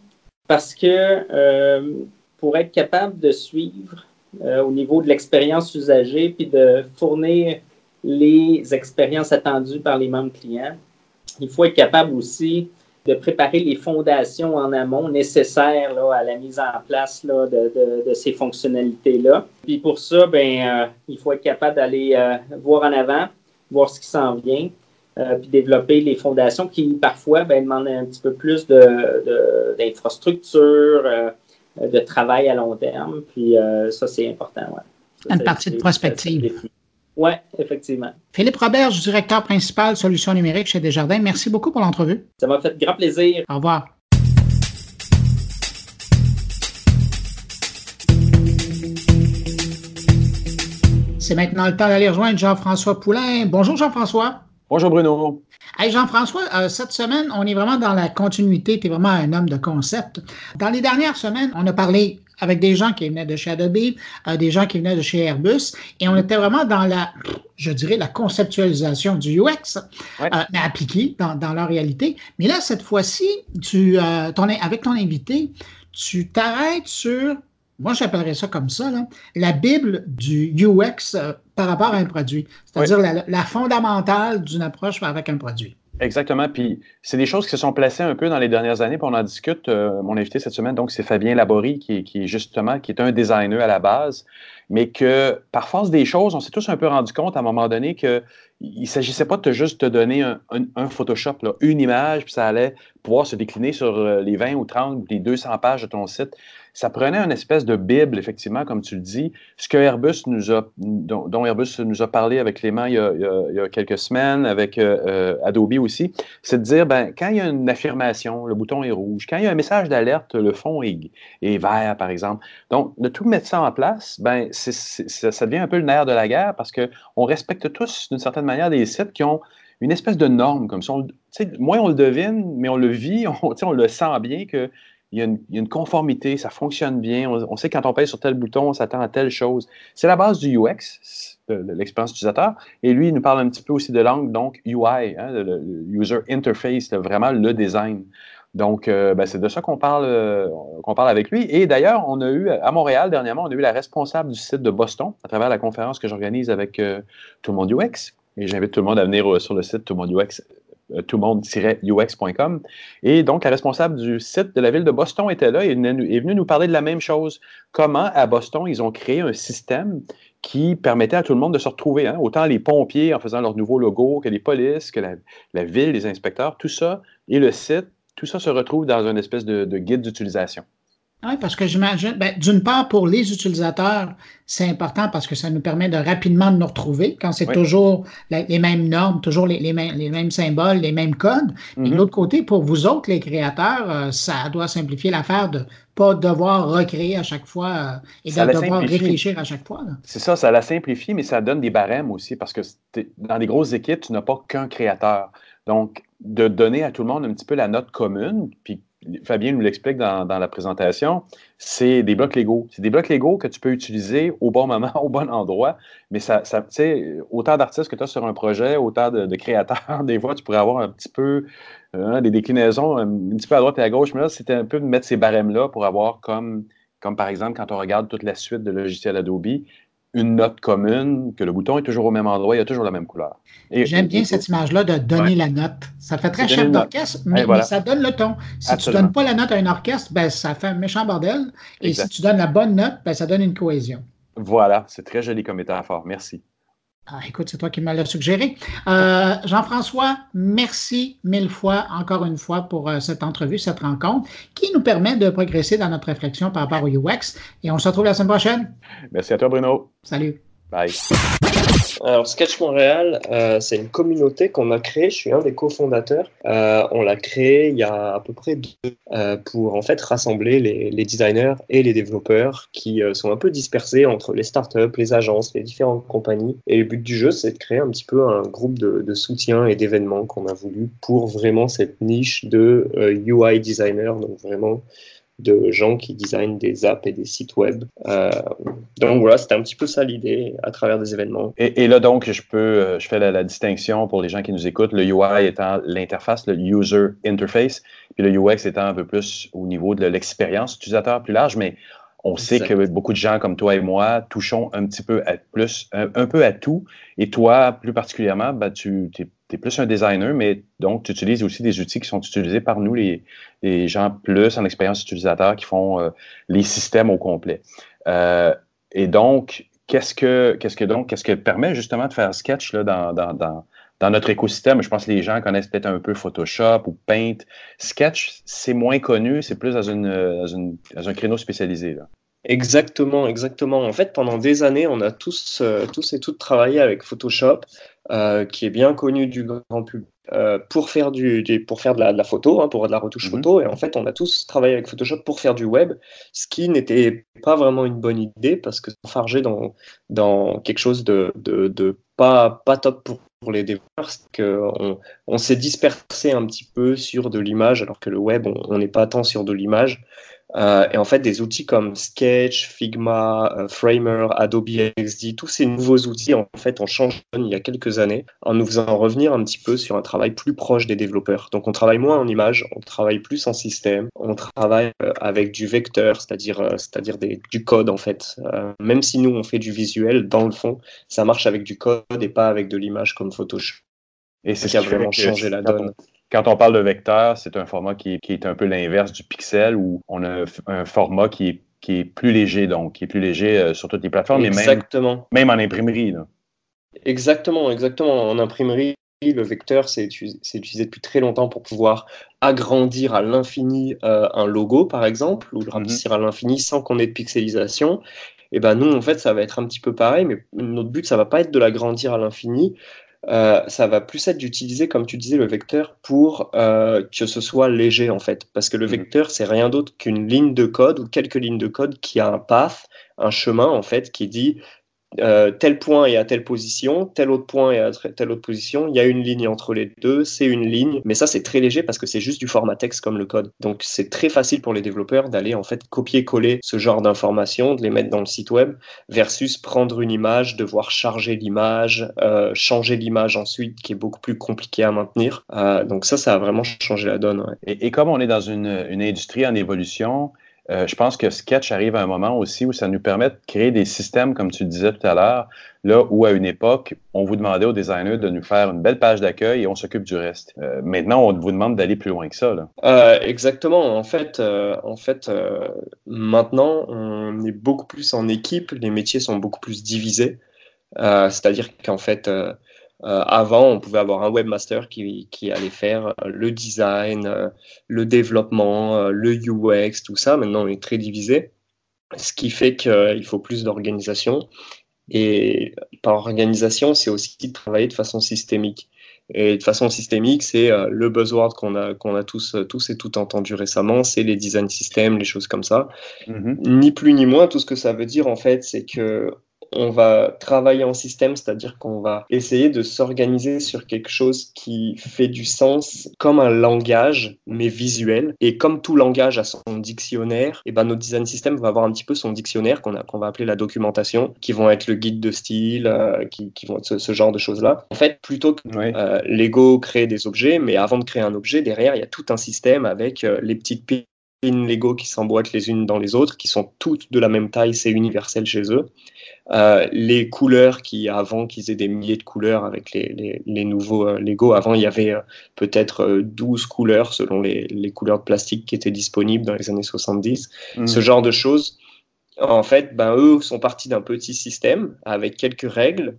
parce que pour être capable de suivre au niveau de l'expérience usagée, puis de fournir les expériences attendues par les membres clients. Il faut être capable aussi de préparer les fondations en amont nécessaires à la mise en place de, ces fonctionnalités-là. Puis pour ça, ben, euh, il faut être capable d'aller euh, voir en avant, voir ce qui s'en vient, euh, puis développer les fondations qui parfois ben, demandent un petit peu plus d'infrastructure, de, de, travail à long terme. Puis ça, c'est important. Ouais. Une partie de prospective. Oui, effectivement. Philippe Robert, directeur principal solutions numériques chez Desjardins, merci beaucoup pour l'entrevue. Ça m'a fait grand plaisir. Au revoir. C'est maintenant le temps d'aller rejoindre Jean-François Poulain. Bonjour Jean-François. Bonjour Bruno. Hey Jean-François, euh, cette semaine, on est vraiment dans la continuité, tu es vraiment un homme de concept. Dans les dernières semaines, on a parlé avec des gens qui venaient de chez Adobe, euh, des gens qui venaient de chez Airbus, et on était vraiment dans la, je dirais, la conceptualisation du UX, euh, mais appliquée dans, dans, leur réalité. Mais là, cette fois-ci, tu, euh, ton, avec ton invité, tu t'arrêtes sur, moi j'appellerais ça comme ça, là, la Bible du UX par rapport à un produit, c'est-à-dire la, la fondamentale d'une approche avec un produit. Exactement. Puis c'est des choses qui se sont placées un peu dans les dernières années, puis on en discute. Euh, mon invité cette semaine, donc, c'est Fabien Laborie, qui, est justement, qui est un designer à la base, mais que par force des choses, on s'est tous un peu rendu compte à un moment donné que il ne s'agissait pas de juste te donner un, Photoshop, une image, puis ça allait pouvoir se décliner sur euh, les 20 ou 30 ou les 200 pages de ton site ça prenait une espèce de Bible, effectivement, comme tu le dis. Ce que Airbus nous a, dont, Airbus nous a parlé avec Clément il y a, quelques semaines, avec euh, euh, Adobe aussi, c'est de dire, ben, quand il y a une affirmation, le bouton est rouge. Quand il y a un message d'alerte, le fond est, vert, par exemple. Donc, de tout mettre ça en place, ben, ça, devient un peu le nerf de la guerre parce qu'on respecte tous, d'une certaine manière, des sites qui ont une espèce de norme comme ça. On, on le devine, mais on le vit, on, on le sent bien que il y, a une, conformité, ça fonctionne bien. On, sait quand on paye sur tel bouton, on s'attend à telle chose. C'est la base du UX, l'expérience utilisateur. Et lui, il nous parle un petit peu aussi de langue, donc UI, hein, le, User Interface, vraiment le design. Donc, euh, ben, c'est de ça qu'on parle, euh, qu'on parle avec lui. Et d'ailleurs, on a eu, à Montréal, dernièrement, on a eu la responsable du site de Boston à travers la conférence que j'organise avec euh, Tout le monde UX. Et j'invite tout le monde à venir sur le site Tout le monde UX euh, toutlemonde-ux.com. Et donc, la responsable du site de la ville de Boston était là et est venue nous parler de la même chose. Comment, à Boston, ils ont créé un système qui permettait à tout le monde de se retrouver. Hein? Autant les pompiers en faisant leur nouveau logo, que les polices, que la, ville, les inspecteurs, tout ça, et le site, tout ça se retrouve dans une espèce de guide d'utilisation. Oui, parce que j'imagine, ben, d'une part, pour les utilisateurs, c'est important parce que ça nous permet de rapidement nous retrouver quand c'est toujours les mêmes normes, toujours les, les, mêmes, les, mêmes, symboles, les mêmes codes. Et de mm-hmm. l'autre côté, pour vous autres, les créateurs, euh, ça doit simplifier l'affaire de pas devoir recréer à chaque fois euh, et de devoir réfléchir à chaque fois. C'est ça, ça la simplifie, mais ça donne des barèmes aussi parce que dans des grosses équipes, tu n'as pas qu'un créateur. Donc, de donner à tout le monde un petit peu la note commune, puis Fabien nous l'explique dans, la présentation, c'est des blocs Lego. C'est des blocs Lego que tu peux utiliser au bon moment, au bon endroit. Mais ça, autant d'artistes que tu as sur un projet, autant de, créateurs, des fois, tu pourrais avoir un petit peu hein, des déclinaisons un, petit peu à droite et à gauche. Mais là, c'était un peu de mettre ces barèmes-là pour avoir comme, comme par exemple quand on regarde toute la suite de logiciels Adobe, une note commune, que le bouton est toujours au même endroit, il y a toujours la même couleur. J'aime bien cette image-là de donner la note. Ça fait très chef d'orchestre, mais, ça donne le ton. Si tu ne donnes pas la note à un orchestre, ben, ça fait un méchant bordel. Et si tu donnes la bonne note, ben, ça donne une cohésion. Voilà, c'est très joli comme métaphore. Merci. Ah, écoute, c'est toi qui me l'as suggéré. Euh, Jean-François, merci mille fois, encore une fois, pour euh, cette entrevue, cette rencontre, qui nous permet de progresser dans notre réflexion par rapport au UX. Et on se retrouve la semaine prochaine. Merci à toi, Bruno. Salut. Bye. Alors, Sketch Montréal, euh, c'est une communauté qu'on a créée. Je suis un des cofondateurs. Euh, on l'a créée il y a à peu près deux euh, pour en fait rassembler les, designers et les développeurs qui euh, sont un peu dispersés entre les startups, les agences, les différentes compagnies. Et le but du jeu, c'est de créer un petit peu un groupe de, de soutien et d'événements qu'on a voulu pour vraiment cette niche de UI designer, donc vraiment de gens qui designent des apps et des sites web. Euh, donc voilà, c'était un petit peu ça l'idée à travers des événements. Et, là donc, je peux, euh, je fais la, distinction pour les gens qui nous écoutent, le UI étant l'interface, le user interface, puis le UX étant un peu plus au niveau de l'expérience utilisateur plus large, mais on sait que beaucoup de gens comme toi et moi touchons un petit peu à plus, un, peu à tout. Et toi, plus particulièrement, ben, tu es, plus un designer, mais donc tu utilises aussi des outils qui sont utilisés par nous, les, gens plus en expérience utilisateur qui font euh, les systèmes au complet. Euh, et donc, qu'est-ce que, qu'est-ce que donc, qu'est-ce que permet justement de faire Sketch là, dans, dans, dans notre écosystème, je pense que les gens connaissent peut-être un peu Photoshop ou Paint. Sketch, c'est moins connu, c'est plus dans, une, dans, un créneau spécialisé. Exactement, exactement. En fait, pendant des années, on a tous, euh, tous et toutes travaillé avec Photoshop, euh, qui est bien connu du grand public, euh, pour faire du, pour faire de la, de la photo, hein, pour de la retouche mhm. photo. Et en fait, on a tous travaillé avec Photoshop pour faire du web, ce qui n'était pas vraiment une bonne idée parce que s'enfarger dans, dans quelque chose de, de, de pas, pas top pour pour les développeurs, parce qu'on on, s'est dispersé un petit peu sur de l'image, alors que le web, on n'est pas tant sur de l'image. Euh, et en fait, des outils comme Sketch, Figma, euh, Framer, Adobe XD, tous ces nouveaux outils, en fait, ont changé il y a quelques années en nous faisant revenir un petit peu sur un travail plus proche des développeurs. Donc, on travaille moins en images, on travaille plus en système, on travaille euh, avec du vecteur, c'est-à-dire c'est-à-dire du code, en fait. même si nous, on fait du visuel, dans le fond, ça marche avec du code et pas avec de l'image comme Photoshop. Et c'est ce qui a vraiment changé la donne. Quand on parle de vecteur, c'est un format qui, est un peu l'inverse du pixel où on a un format qui est, qui est plus léger, donc qui est plus léger euh, sur toutes les plateformes, exactement. même, même en imprimerie. Exactement, exactement. En imprimerie, le vecteur, c'est utilisé depuis très longtemps pour pouvoir agrandir à l'infini euh, un logo, par exemple, ou le rapetisser à l'infini sans qu'on ait de pixelisation. Et ben nous, en fait, ça va être un petit peu pareil, mais notre but, ça va pas être de l'agrandir à l'infini. Euh, ça va plus être d'utiliser, comme tu disais, le vecteur pour euh, que ce soit léger en fait. Parce que le mhm. vecteur, c'est rien d'autre qu'une ligne de code ou quelques lignes de code qui a un path, un chemin en fait, qui dit euh, tel point est à telle position, tel autre point est à telle autre position, il y a une ligne entre les deux, c'est une ligne, mais ça c'est très léger parce que c'est juste du format texte comme le code. Donc c'est très facile pour les développeurs d'aller en fait copier-coller ce genre d'informations, de les mettre dans le site web, versus prendre une image, devoir charger l'image, euh, changer l'image ensuite, qui est beaucoup plus compliqué à maintenir. Euh, donc ça, ça a vraiment changé la donne. Et, comme on est dans une, une industrie en évolution, euh, je pense que Sketch arrive à un moment aussi où ça nous permet de créer des systèmes, comme tu disais tout à l'heure, là où à une époque, on vous demandait aux designers de nous faire une belle page d'accueil et on s'occupe du reste. Euh, maintenant, on vous demande d'aller plus loin que ça. Euh, exactement. En fait, en fait maintenant, on est beaucoup plus en équipe, les métiers sont beaucoup plus divisés. C'est-à-dire qu'en fait, euh, avant, on pouvait avoir un webmaster qui, qui allait faire euh, le design, euh, le développement, le UX, tout ça. Maintenant, on est très divisé, ce qui fait qu'il faut plus d'organisation. Et par organisation, c'est aussi de travailler de façon systémique. Et de façon systémique, c'est le buzzword qu'on a, qu'on a tous, tous et tout entendu récemment, c'est les design systems, les choses comme ça. Mm-hmm. Ni plus ni moins, tout ce que ça veut dire, en fait, c'est que on va travailler en système, c'est-à-dire qu'on va essayer de s'organiser sur quelque chose qui fait du sens comme un langage, mais visuel. Et comme tout langage a son dictionnaire, et eh ben notre design system va avoir un petit peu son dictionnaire qu'on va appeler la documentation, qui vont être le guide de style, euh, qui, vont être ce, genre de choses-là. En fait, plutôt que euh, Lego crée des objets, mais avant de créer un objet, derrière, il y a tout un système avec euh, les petites pins Lego qui s'emboîtent les unes dans les autres, qui sont toutes de la même taille, c'est universel chez eux. Euh, les couleurs qui, avant qu'ils aient des milliers de couleurs avec les, les, nouveaux euh, Lego, avant il y avait euh, peut-être 12 couleurs selon les, les, couleurs de plastique qui étaient disponibles dans les années 70. Mmh. Ce genre de choses, en fait, ben, eux sont partis d'un petit système avec quelques règles,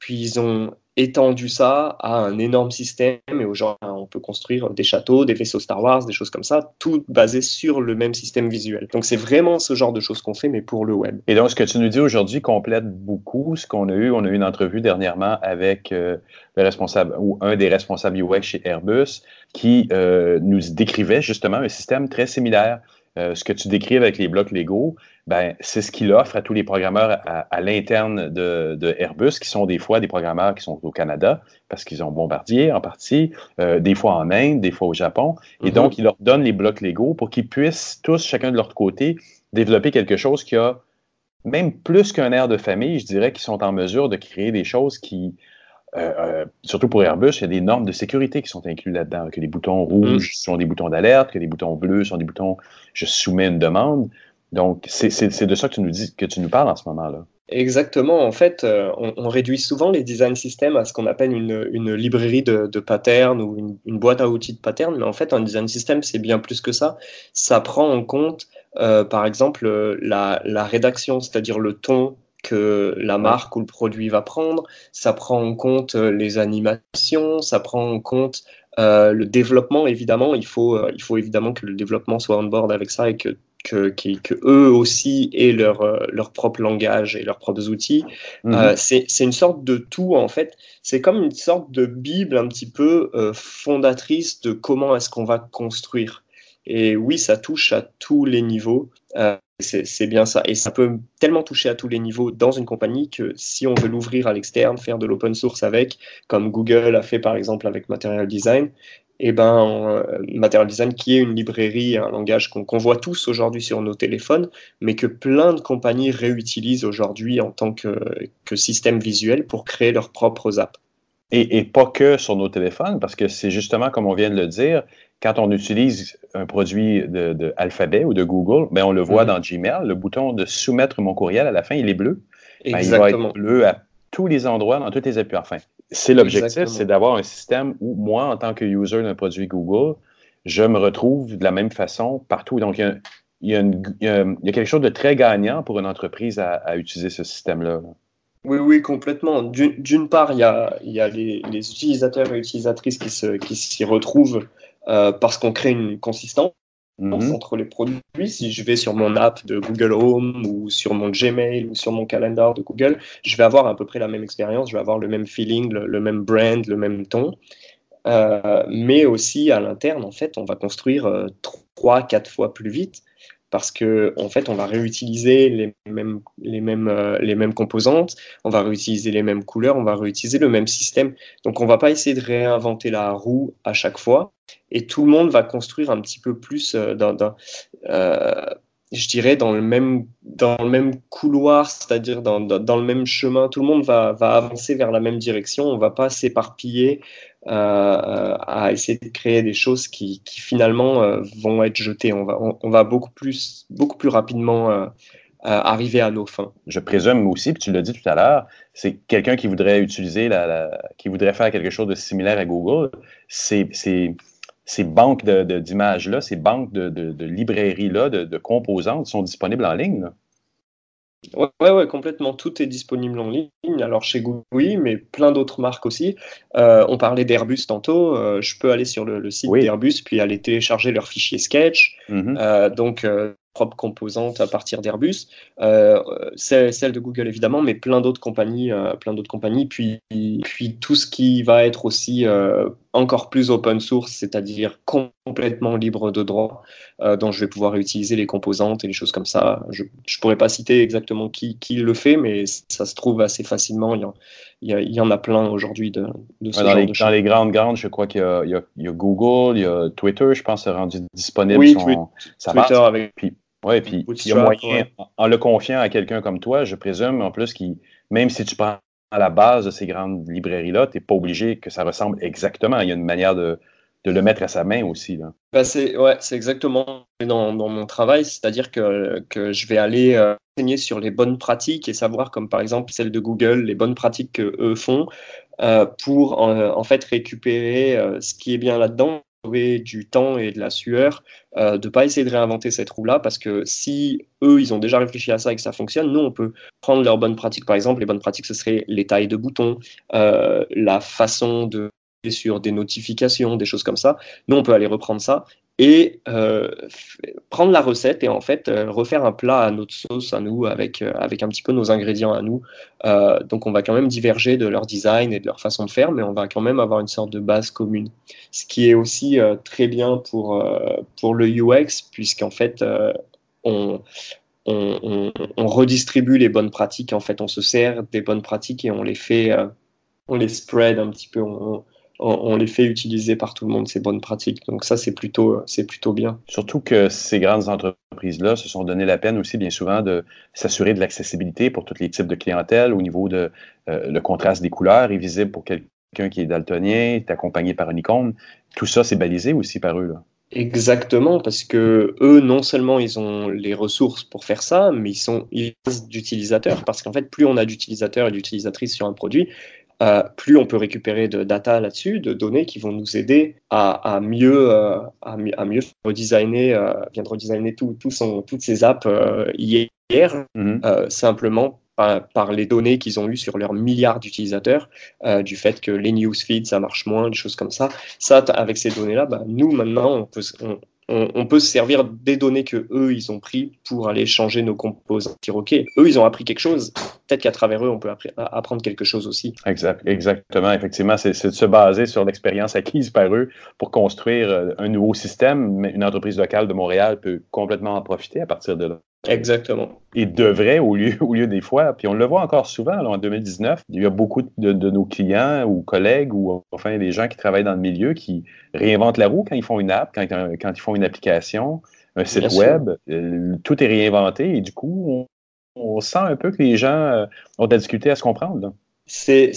puis ils ont étendu ça à un énorme système et aux gens, on peut construire des châteaux, des vaisseaux Star Wars, des choses comme ça, tout basé sur le même système visuel. Donc c'est vraiment ce genre de choses qu'on fait, mais pour le web. Et donc ce que tu nous dis aujourd'hui complète beaucoup ce qu'on a eu. On a eu une entrevue dernièrement avec euh, le responsable ou un des responsables UX chez Airbus qui euh, nous décrivait justement un système très similaire. Euh, ce que tu décris avec les blocs Lego, ben, c'est ce qu'il offre à tous les programmeurs à, l'interne de, Airbus, qui sont des fois des programmeurs qui sont au Canada, parce qu'ils ont Bombardier en partie, euh, des fois en Inde, des fois au Japon. Et mm-hmm. donc, il leur donne les blocs Lego pour qu'ils puissent tous, chacun de leur côté, développer quelque chose qui a même plus qu'un air de famille, je dirais qu'ils sont en mesure de créer des choses qui, euh, euh, surtout pour Airbus, il y a des normes de sécurité qui sont incluses là-dedans, que les boutons rouges mm. sont des boutons d'alerte, que les boutons bleus sont des boutons je soumets une demande. Donc, c'est de ça que tu nous dis, que tu nous parles en ce moment-là. Exactement. En fait, euh, on, réduit souvent les design systems à ce qu'on appelle une, librairie de, patterns ou une, boîte à outils de patterns. Mais en fait, un design system, c'est bien plus que ça. Ça prend en compte, euh, par exemple, la, rédaction, c'est-à-dire le ton que la marque ou le produit va prendre. Ça prend en compte euh, les animations. Ça prend en compte le développement, évidemment. Il faut, il faut évidemment que le développement soit on board avec ça et que que, que, eux aussi aient leur, euh, leur propre langage et leurs propres outils. Mhm. Euh, c'est une sorte de tout, en fait. C'est comme une sorte de Bible un petit peu euh, fondatrice de comment est-ce qu'on va construire. Et oui, ça touche à tous les niveaux. C'est bien ça. Et ça peut tellement toucher à tous les niveaux dans une compagnie que si on veut l'ouvrir à l'externe, faire de l'open source avec, comme Google a fait par exemple avec Material Design, et eh ben, Material Design, qui est une librairie, un langage qu'on voit tous aujourd'hui sur nos téléphones, mais que plein de compagnies réutilisent aujourd'hui en tant que, que, système visuel pour créer leurs propres apps. Et, et, pas que sur nos téléphones, parce que c'est justement, comme on vient de le dire, quand on utilise un produit de, de Alphabet ou de Google, ben on le voit mm-hmm. dans Gmail, le bouton de soumettre mon courriel à la fin, il est bleu. Ben, il va être bleu à tous les endroits, dans toutes les appuis. Enfin, c'est l'objectif, c'est d'avoir un système où moi, en tant que user d'un produit Google, je me retrouve de la même façon partout. Donc, il y a, quelque chose de très gagnant pour une entreprise à, utiliser ce système-là. Oui, oui, complètement. D'une part, il y a, les, utilisateurs et utilisatrices qui s'y retrouvent euh, parce qu'on crée une consistance. Mhm. entre les produits. Si je vais sur mon app de Google Home ou sur mon Gmail ou sur mon calendar de Google, je vais avoir à peu près la même expérience, je vais avoir le même feeling, le, même brand, le même ton. Euh, mais aussi à l'interne, en fait, on va construire euh, trois, quatre fois plus vite parce que en fait, on va réutiliser les mêmes, les, mêmes, euh, les mêmes composantes, on va réutiliser les mêmes couleurs, on va réutiliser le même système. Donc, on va pas essayer de réinventer la roue à chaque fois, et tout le monde va construire un petit peu plus euh, euh, je dirais, dans le même, dans le même couloir, c'est-à-dire dans, dans, le même chemin. Tout le monde va, va avancer vers la même direction. On ne va pas s'éparpiller euh, à essayer de créer des choses qui, finalement vont être jetées. On va, on, va beaucoup, plus, beaucoup plus rapidement arriver à nos fins. Je présume aussi, puis tu l'as dit tout à l'heure, c'est quelqu'un qui voudrait utiliser, la, qui voudrait faire quelque chose de similaire à Google. C'est ces banques d'images-là, ces banques de, de librairies-là, de, composantes sont disponibles en ligne. Oui, ouais, ouais, complètement. Tout est disponible en ligne. Alors chez Google, oui, mais plein d'autres marques aussi. Euh, on parlait d'Airbus tantôt. Euh, je peux aller sur le, site d'Airbus puis aller télécharger leur fichier Sketch. Mm-hmm. Euh, donc propre composante à partir d'Airbus, euh, celle de Google évidemment, mais plein d'autres compagnies, euh, plein d'autres compagnies, puis, puis tout ce qui va être aussi euh, encore plus open source, c'est-à-dire complètement libre de droit, euh, dont je vais pouvoir utiliser les composantes et les choses comme ça. Je ne pourrais pas citer exactement qui, qui, le fait, mais ça se trouve assez facilement. Il y, il y, en a plein aujourd'hui de, de ce dans genre les, de Dans les grandes, grandes, je crois qu'il y, y, a Google, il y a Twitter, je pense, est rendu disponible. Oui, son, Twitter avec... Oui, puis il y a moyen, en le confiant à quelqu'un comme toi, je présume, en plus, qui, même si tu prends à la base de ces grandes librairies-là, tu n'es pas obligé que ça ressemble exactement. Il y a une manière de, de le mettre à sa main aussi. Là. Ben c'est ouais, exactement dans, dans, mon travail, c'est-à-dire que, que, je vais aller euh, enseigner sur les bonnes pratiques et savoir, comme par exemple celle de Google, les bonnes pratiques qu'eux font euh, pour en, fait récupérer euh, ce qui est bien là-dedans du temps et de la sueur, euh, de pas essayer de réinventer cette roue-là, parce que si eux, ils ont déjà réfléchi à ça et que ça fonctionne, nous, on peut prendre leurs bonnes pratiques. Par exemple, les bonnes pratiques, ce serait les tailles de boutons, euh, la façon de sur des notifications, des choses comme ça. Nous, on peut aller reprendre ça et euh, prendre la recette et en fait euh, refaire un plat à notre sauce à nous avec, euh, avec un petit peu nos ingrédients à nous. donc on va quand même diverger de leur design et de leur façon de faire, mais on va quand même avoir une sorte de base commune. Ce qui est aussi très bien pour, pour le UX, puisqu'en fait on, on, on, redistribue les bonnes pratiques. En fait, on se sert des bonnes pratiques et on les fait, on les spread un petit peu. On, on, les fait utiliser par tout le monde, ces bonnes pratiques. Donc ça, c'est plutôt, c'est plutôt bien. Surtout que ces grandes entreprises-là se sont donné la peine aussi, bien souvent, de s'assurer de l'accessibilité pour tous les types de clientèle au niveau de euh, le contraste des couleurs est visible pour quelqu'un qui est daltonien, est accompagné par une icône. Tout ça, c'est balisé aussi par eux. Là. Exactement, parce que eux, non seulement ils ont les ressources pour faire ça, mais ils sont d'utilisateurs. Parce qu'en fait, plus on a d'utilisateurs et d'utilisatrices sur un produit, euh, plus on peut récupérer de data là-dessus, de données qui vont nous aider à, mieux, euh, à, mieux redesigner, euh, bien de redesigner tout, toutes ces apps hier, mhm. simplement par, les données qu'ils ont eues sur leurs milliards d'utilisateurs, du fait que les newsfeeds, ça marche moins, des choses comme ça. Ça, avec ces données-là, bah, nous, maintenant, on peut, on, peut se servir des données que eux ils ont pris pour aller changer nos composants. Ok, eux ils ont appris quelque chose, peut-être qu'à travers eux on peut apprendre quelque chose aussi. Exact, exactement, effectivement, c'est de se baser sur l'expérience acquise par eux pour construire euh, un nouveau système. Une entreprise locale de Montréal peut complètement en profiter à partir de là. Exactement. Et devrait au lieu, au lieu des fois. Puis on le voit encore souvent en 2019. Il y a beaucoup de, nos clients ou collègues ou enfin des gens qui travaillent dans le milieu qui réinventent la roue quand ils font une app, quand, quand ils font une application, un site web. Euh, tout est réinventé et du coup, on, sent un peu que les gens euh, ont de la difficulté à se comprendre. C'est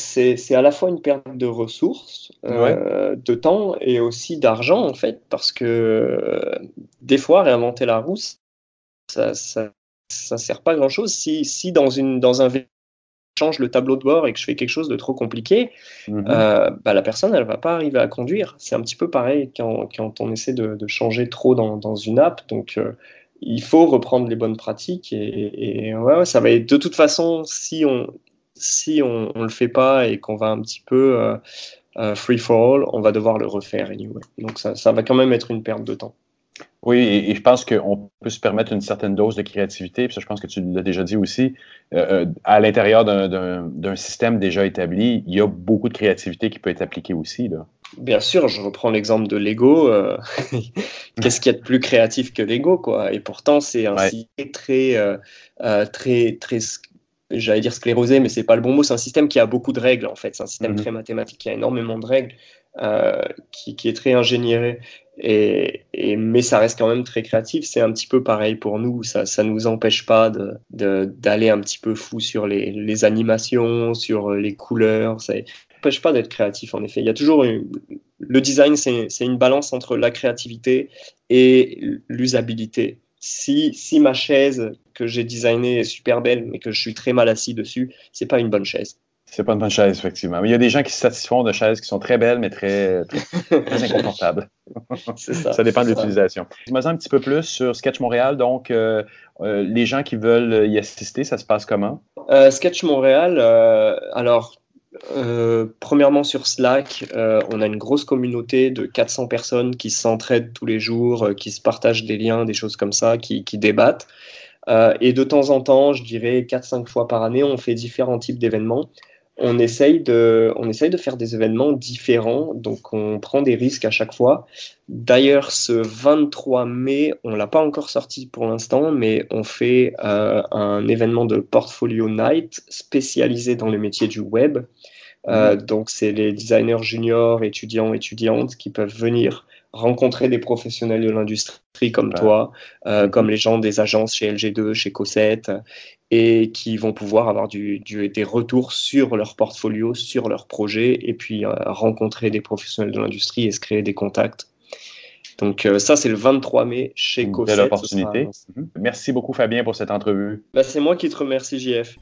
à la fois une perte de ressources, euh, de temps et aussi d'argent en fait, parce que des fois réinventer la roue, ça, ça, ça sert pas à grand chose. Si, si dans, une, dans un change le tableau de bord et que je fais quelque chose de trop compliqué, mhm. euh, bah, la personne, elle va pas arriver à conduire. C'est un petit peu pareil quand, quand on essaie de, de changer trop dans, dans, une app. Donc, euh, il faut reprendre les bonnes pratiques. Et, et ouais, ça va être de toute façon, si on si on, on le fait pas et qu'on va un petit peu euh, free for all, on va devoir le refaire anyway. Donc, ça, ça va quand même être une perte de temps. Oui, et, je pense qu'on peut se permettre une certaine dose de créativité, puis ça, je pense que tu l'as déjà dit aussi. Euh, euh, à l'intérieur d'un système déjà établi, il y a beaucoup de créativité qui peut être appliquée aussi. Là. Bien sûr, je reprends l'exemple de Lego. Euh, qu'est-ce qu'il y a de plus créatif que Lego, quoi? Et pourtant, c'est un système très, très, très, j'allais dire sclérosé, mais c'est pas le bon mot. C'est un système qui a beaucoup de règles, en fait. C'est un système mm-hmm. très mathématique qui a énormément de règles. Euh, qui, qui, est très ingénieré. Et, mais ça reste quand même très créatif. C'est un petit peu pareil pour nous. Ça ne nous empêche pas de, d'aller un petit peu fou sur les, les animations, sur les couleurs. Ça n'empêche pas d'être créatif, en effet. Il y a toujours le design, c'est une balance entre la créativité et l'usabilité. Si, si ma chaise que j'ai designée est super belle, mais que je suis très mal assis dessus, c'est pas une bonne chaise. C'est pas une bonne chaise, effectivement. Mais il y a des gens qui se satisfont de chaises qui sont très belles, mais très, très, inconfortables. ça. ça dépend de l'utilisation. Dis-moi un petit peu plus sur Sketch Montréal. Donc, euh, euh, les gens qui veulent y assister, ça se passe comment? Euh, Sketch Montréal, alors, premièrement sur Slack, on a une grosse communauté de 400 personnes qui s'entraident tous les jours, qui se partagent des liens, des choses comme ça, qui, qui débattent. et de temps en temps, je dirais 4-5 fois par année, on fait différents types d'événements on essaye, de, on essaye de faire des événements différents, donc on prend des risques à chaque fois. D'ailleurs, ce 23 mai, on l'a pas encore sorti pour l'instant, mais on fait euh, un événement de Portfolio Night spécialisé dans le métier du web. Euh, mmh. donc, c'est les designers juniors, étudiants, étudiantes qui peuvent venir rencontrer des professionnels de l'industrie comme toi, euh, comme les gens des agences chez LG2, chez Cossette, et qui vont pouvoir avoir du, des retours sur leur portfolio, sur leur projet, et puis euh, rencontrer des professionnels de l'industrie et se créer des contacts. Donc euh, ça, c'est le 23 mai chez Cossette. Belle opportunité. Mhm. Merci beaucoup Fabien pour cette entrevue. Bah, c'est moi qui te remercie JF.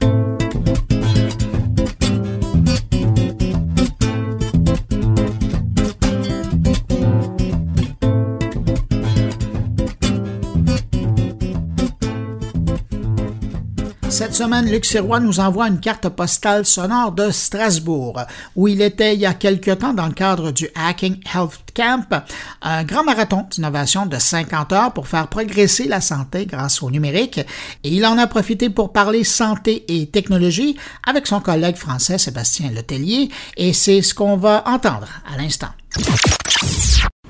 Cette semaine, Luc Sirois nous envoie une carte postale sonore de Strasbourg, où il était il y a quelque temps dans le cadre du Hacking Health Camp, un grand marathon d'innovation de 50 heures pour faire progresser la santé grâce au numérique. Et il en a profité pour parler santé et technologie avec son collègue français Sébastien Letellier, et c'est ce qu'on va entendre à l'instant.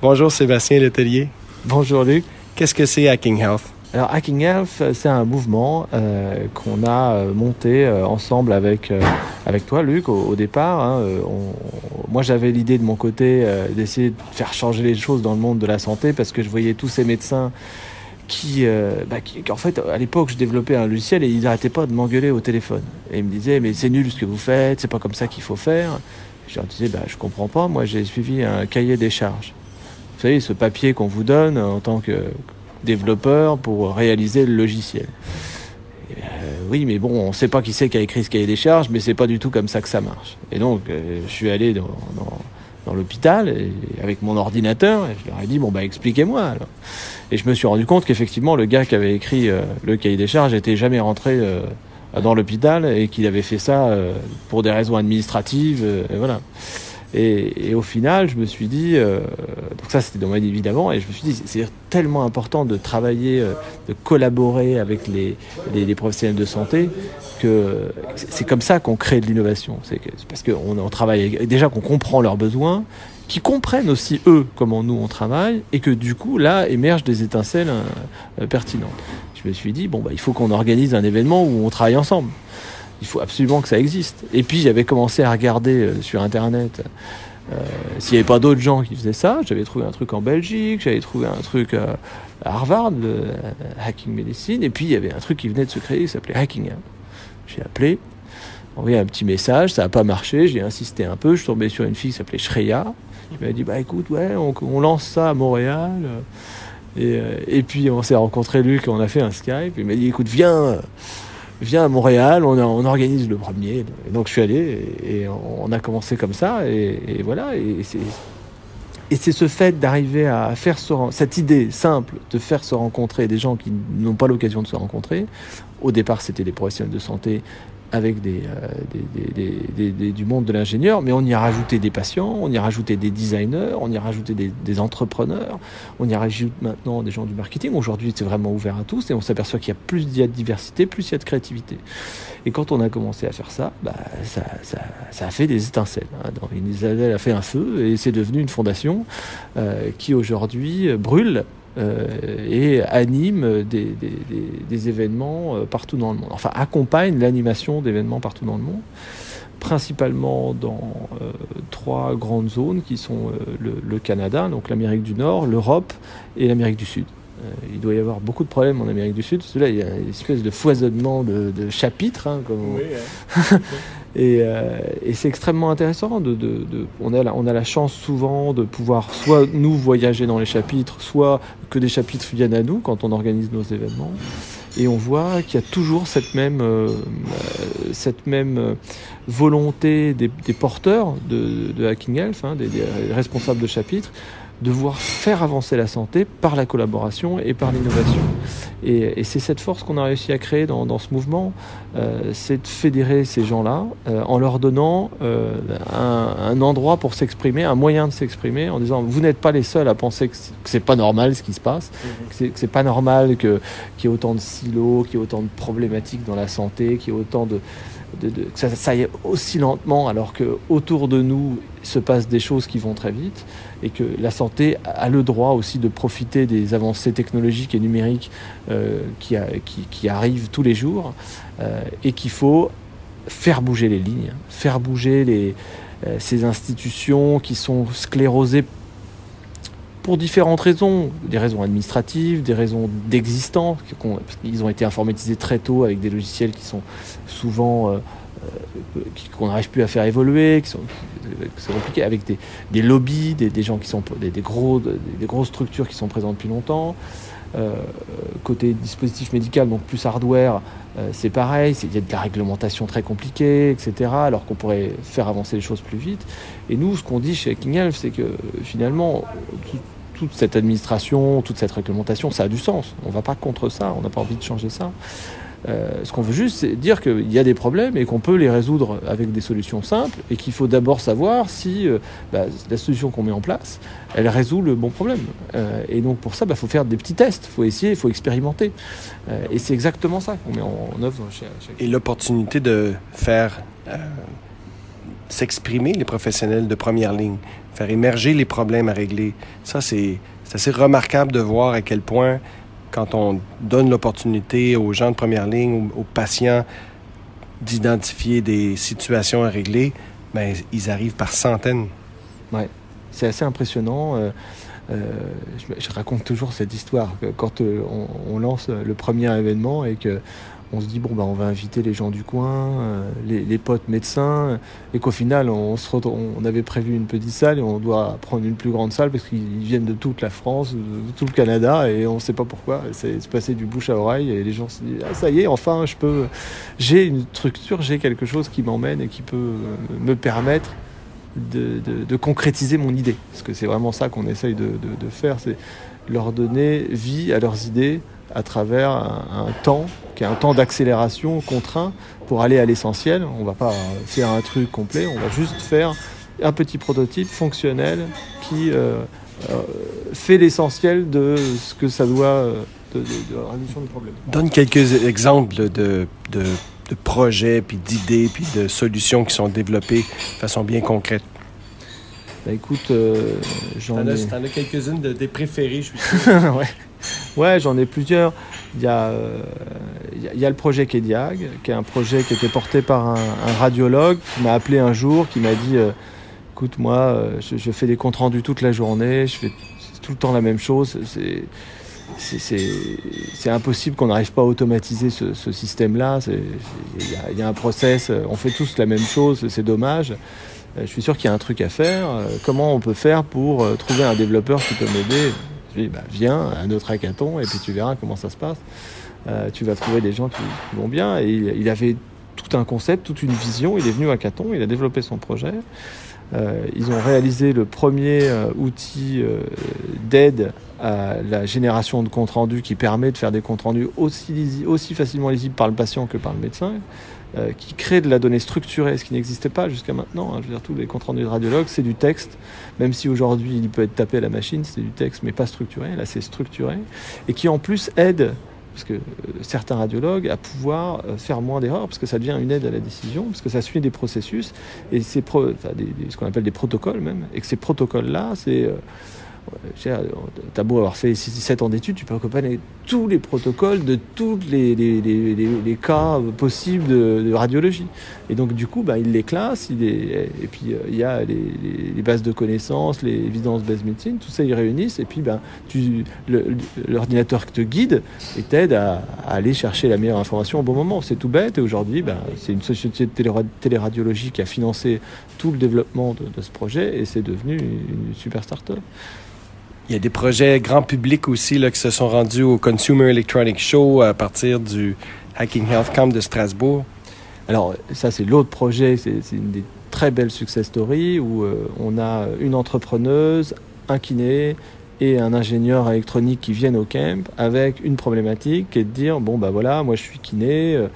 Bonjour Sébastien Letellier. Bonjour Luc. Qu'est-ce que c'est Hacking Health? Alors Hacking Health, c'est un mouvement euh, qu'on a euh, monté euh, ensemble avec, avec toi, Luc, au, départ. Hein. moi, j'avais l'idée de mon côté d'essayer de faire changer les choses dans le monde de la santé parce que je voyais tous ces médecins qui, bah, qui en fait, à l'époque, je développais un logiciel et ils n'arrêtaient pas de m'engueuler au téléphone. Et ils me disaient, mais c'est nul ce que vous faites, c'est pas comme ça qu'il faut faire. Je leur disais, bah, je comprends pas, moi j'ai suivi un cahier des charges. Vous savez, ce papier qu'on vous donne en tant que développeur pour réaliser le logiciel. Euh, oui, mais bon, on ne sait pas qui c'est qui a écrit ce cahier des charges, mais c'est pas du tout comme ça que ça marche. Et donc, euh, je suis allé dans, l'hôpital avec mon ordinateur et je leur ai dit bon bah expliquez-moi. Et je me suis rendu compte qu'effectivement le gars qui avait écrit euh, le cahier des charges n'était jamais rentré dans l'hôpital et qu'il avait fait ça pour des raisons administratives. et voilà. Et, au final, je me suis dit, euh, donc ça c'était dans ma vie évidemment, et je me suis dit, c'est tellement important de travailler, euh, de collaborer avec les, professionnels de santé, que c'est comme ça qu'on crée de l'innovation. C'est parce qu'on on travaille, déjà qu'on comprend leurs besoins, qui comprennent aussi eux comment nous on travaille, et que du coup là émergent des étincelles euh, pertinentes. Je me suis dit, bon, bah, il faut qu'on organise un événement où on travaille ensemble. Il faut absolument que ça existe. Et puis j'avais commencé à regarder euh, sur Internet euh, s'il n'y avait pas d'autres gens qui faisaient ça. J'avais trouvé un truc en Belgique, j'avais trouvé un truc à Harvard, le Hacking Medicine, et puis il y avait un truc qui venait de se créer qui s'appelait Hacking. J'ai appelé, envoyé un petit message, ça n'a pas marché, j'ai insisté un peu, je suis tombé sur une fille qui s'appelait Shreya, qui m'a dit bah écoute, ouais, on, lance ça à Montréal. Et, euh, et puis on s'est rencontré Luc, on a fait un Skype, il m'a dit écoute, viens viens à Montréal, on, organise le premier. Et donc je suis allé et, on a commencé comme ça. Et, voilà. Et c'est ce fait d'arriver à faire cette idée simple de faire se rencontrer des gens qui n'ont pas l'occasion de se rencontrer. Au départ, c'était des professionnels de santé avec euh, du monde de l'ingénieur, mais on y a rajouté des patients, on y a rajouté des designers, on y a rajouté des, entrepreneurs, on y rajoute maintenant des gens du marketing. Aujourd'hui, c'est vraiment ouvert à tous et on s'aperçoit qu'il y a plus de diversité, plus il y a de créativité. Et quand on a commencé à faire ça, bah, ça, a fait des étincelles. Hein. Isabelle a fait un feu et c'est devenu une fondation euh, qui aujourd'hui brûle euh, et anime des, des, événements euh, partout dans le monde. Enfin, accompagne l'animation d'événements partout dans le monde, principalement dans euh, trois grandes zones qui sont le, Canada, donc l'Amérique du Nord, l'Europe et l'Amérique du Sud. Il doit y avoir beaucoup de problèmes en Amérique du Sud. Parce que là, il y a une espèce de foisonnement de, chapitres. Hein, comme Euh, et, c'est extrêmement intéressant. De, on, a la, on a la chance souvent de pouvoir soit nous voyager dans les chapitres, soit que des chapitres viennent à nous quand on organise nos événements. Et on voit qu'il y a toujours cette même, euh, cette même euh, volonté des, porteurs de, Hacking Health, hein, des, responsables de chapitres, de voir faire avancer la santé par la collaboration et par l'innovation. Et, c'est cette force qu'on a réussi à créer dans, ce mouvement, euh, c'est de fédérer ces gens-là euh, en leur donnant euh, un, endroit pour s'exprimer, un moyen de s'exprimer, en disant vous n'êtes pas les seuls à penser que c'est pas normal ce qui se passe, mhm. que c'est pas normal qu'il y ait autant de silos, qu'il y ait autant de problématiques dans la santé, qu'il y ait autant de que ça, ça aille aussi lentement alors que autour de nous se passent des choses qui vont très vite et que la santé a le droit aussi de profiter des avancées technologiques et numériques euh, qui, arrivent tous les jours euh, et qu'il faut faire bouger les lignes, faire bouger euh, ces institutions qui sont sclérosées pour différentes raisons, des raisons administratives, des raisons d'existence, ils ont été informatisés très tôt avec des logiciels qui sont souvent qu'on n'arrive plus à faire évoluer, qui sont c'est compliqué, avec des, lobbies, des, gens qui sont des, gros, des, grosses structures qui sont présentes depuis longtemps. Euh, côté dispositif médical, donc plus hardware, c'est pareil, il y a de la réglementation très compliquée, etc., alors qu'on pourrait faire avancer les choses plus vite. Et nous, ce qu'on dit chez King Elf, c'est que finalement, toute cette administration, toute cette réglementation, ça a du sens. On ne va pas contre ça, on n'a pas envie de changer ça. Euh, ce qu'on veut juste, c'est dire qu'il y a des problèmes et qu'on peut les résoudre avec des solutions simples et qu'il faut d'abord savoir si euh, bah, la solution qu'on met en place, elle résout le bon problème. Euh, et donc pour ça, il bah, faut faire des petits tests, il faut essayer, il faut expérimenter. et c'est exactement ça qu'on met en, œuvre chez, chez... Et l'opportunité de faire s'exprimer les professionnels de première ligne, faire émerger les problèmes à régler. Ça, c'est assez remarquable de voir à quel point, quand on donne l'opportunité aux gens de première ligne, aux, patients, d'identifier des situations à régler, ben, ils arrivent par centaines. Oui, c'est assez impressionnant. Euh, euh, je, raconte toujours cette histoire. Quand euh, on, lance le premier événement et que on se dit bon bah on va inviter les gens du coin, euh, les, potes médecins, et qu'au final on, se on avait prévu une petite salle et on doit prendre une plus grande salle parce qu'ils viennent de toute la France, de tout le Canada et on ne sait pas pourquoi. C'est passé du bouche à oreille et les gens se disent ah ça y est enfin je peux, j'ai une structure, j'ai quelque chose qui m'emmène et qui peut me permettre de, concrétiser mon idée. Parce que c'est vraiment ça qu'on essaye de, faire, c'est leur donner vie à leurs idées à travers un, temps qui est un temps d'accélération contraint pour aller à l'essentiel. On ne va pas faire un truc complet, on va juste faire un petit prototype fonctionnel qui euh, euh, fait l'essentiel de ce que ça doit euh, de, la résolution du problème. Donne quelques exemples de, de, projets, puis d'idées, puis de solutions qui sont développées de façon bien concrète. Ben écoute, j'en ai... T'en as quelques-unes de tes préférées, je suis sûr. ouais. Ouais, j'en ai plusieurs. Il y, a, il y a le projet Kediag, qui est un projet qui était porté par un, radiologue qui m'a appelé un jour, qui m'a dit écoute, moi, je, fais des comptes rendus toute la journée, je fais tout le temps la même chose. C'est impossible qu'on n'arrive pas à automatiser ce, système-là. Il y, a un process, on fait tous la même chose, c'est dommage. Euh, je suis sûr qu'il y a un truc à faire. Euh, comment on peut faire pour euh, trouver un développeur qui peut m'aider? Je bah, viens à notre hackathon et puis tu verras comment ça se passe. tu vas trouver des gens qui, vont bien. Et il, avait tout un concept, toute une vision. Il est venu à hackathon, il a développé son projet. ils ont réalisé le premier outil d'aide à la génération de comptes rendus qui permet de faire des comptes rendus aussi, aussi facilement lisibles par le patient que par le médecin, euh, qui crée de la donnée structurée, ce qui n'existait pas jusqu'à maintenant. Hein. Je veux dire, tous les comptes rendus de radiologue, c'est du texte, même si aujourd'hui il peut être tapé à la machine, c'est du texte, mais pas structuré. Là, c'est structuré, et qui en plus aide parce que euh, certains radiologues, à pouvoir euh, faire moins d'erreurs, parce que ça devient une aide à la décision, parce que ça suit des processus, et c'est ce qu'on appelle des protocoles même, et que ces protocoles-là, c'est T'as beau avoir fait 7 ans d'études, tu peux accompagner tous les protocoles de tous les, les, les, les cas possibles de, radiologie. Et donc, du coup, bah, il les classe, il et puis euh, il y a les, bases de connaissances, les evidence-based medicine, tout ça, ils réunissent, et puis bah, l'ordinateur te guide et t'aide à, aller chercher la meilleure information au bon moment. C'est tout bête, et aujourd'hui, bah, c'est une société de téléradiologie qui a financé tout le développement de, de ce projet, et c'est devenu une super start-up. Il y a des projets grand public aussi là, qui se sont rendus au Consumer Electronic Show à partir du Hacking Health Camp de Strasbourg. Alors ça c'est l'autre projet, c'est une des très belles success stories où euh, on a une entrepreneuse, un kiné et un ingénieur électronique qui viennent au camp avec une problématique qui est de dire bon bah voilà moi je suis kiné euh,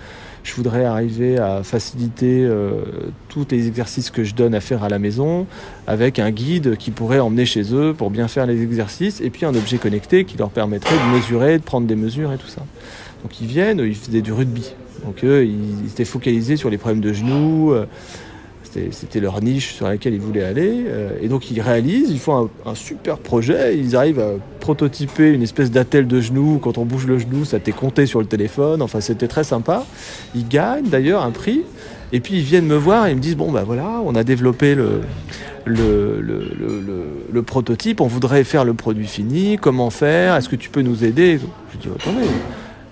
je voudrais arriver à faciliter euh, tous les exercices que je donne à faire à la maison avec un guide qui pourrait emmener chez eux pour bien faire les exercices et puis un objet connecté qui leur permettrait de mesurer, de prendre des mesures et tout ça. Donc ils viennent, ils faisaient du rugby. Donc eux, ils étaient focalisés sur les problèmes de genoux. Euh, c'était leur niche sur laquelle ils voulaient aller. Euh, et donc ils réalisent, ils font un, super projet, ils arrivent à prototyper une espèce d'attelle de genou. Quand on bouge le genou, ça t'est compté sur le téléphone. Enfin, c'était très sympa. Ils gagnent d'ailleurs un prix. Et puis ils viennent me voir et ils me disent, bon ben voilà, on a développé le, prototype, on voudrait faire le produit fini, comment faire, est-ce que tu peux nous aider? Je dis, attendez,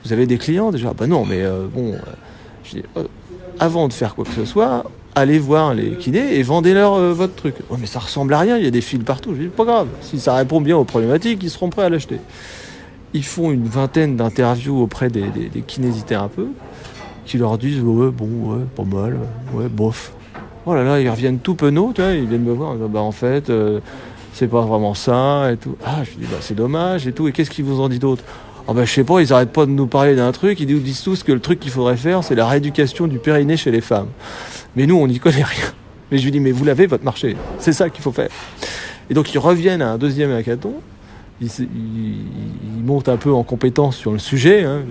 vous avez des clients déjà? Ben non, mais euh, bon, euh, je dis, avant de faire quoi que ce soit, allez voir les kinés et vendez-leur euh, votre truc. Mais ça ressemble à rien, il y a des fils partout. Je dis, pas grave, si ça répond bien aux problématiques, ils seront prêts à l'acheter. Ils font une vingtaine d'interviews auprès des, kinésithérapeutes qui leur disent, ouais, bon, ouais, pas mal, ouais, bof. Oh là là, ils reviennent tout penauds, ils viennent me voir, bah en fait, euh, c'est pas vraiment ça, et tout. Ah, je dis, bah c'est dommage, et tout. Et qu'est-ce qu'ils vous ont dit d'autre? Oh ben, je sais pas, ils arrêtent pas de nous parler d'un truc, ils nous disent tous que le truc qu'il faudrait faire, c'est la rééducation du périnée chez les femmes. Mais nous, on n'y connaît rien. Mais je lui dis, mais vous l'avez, votre marché. C'est ça qu'il faut faire. Et donc, ils reviennent à un deuxième hackathon. Ils, montent un peu en compétence sur le sujet. Hein,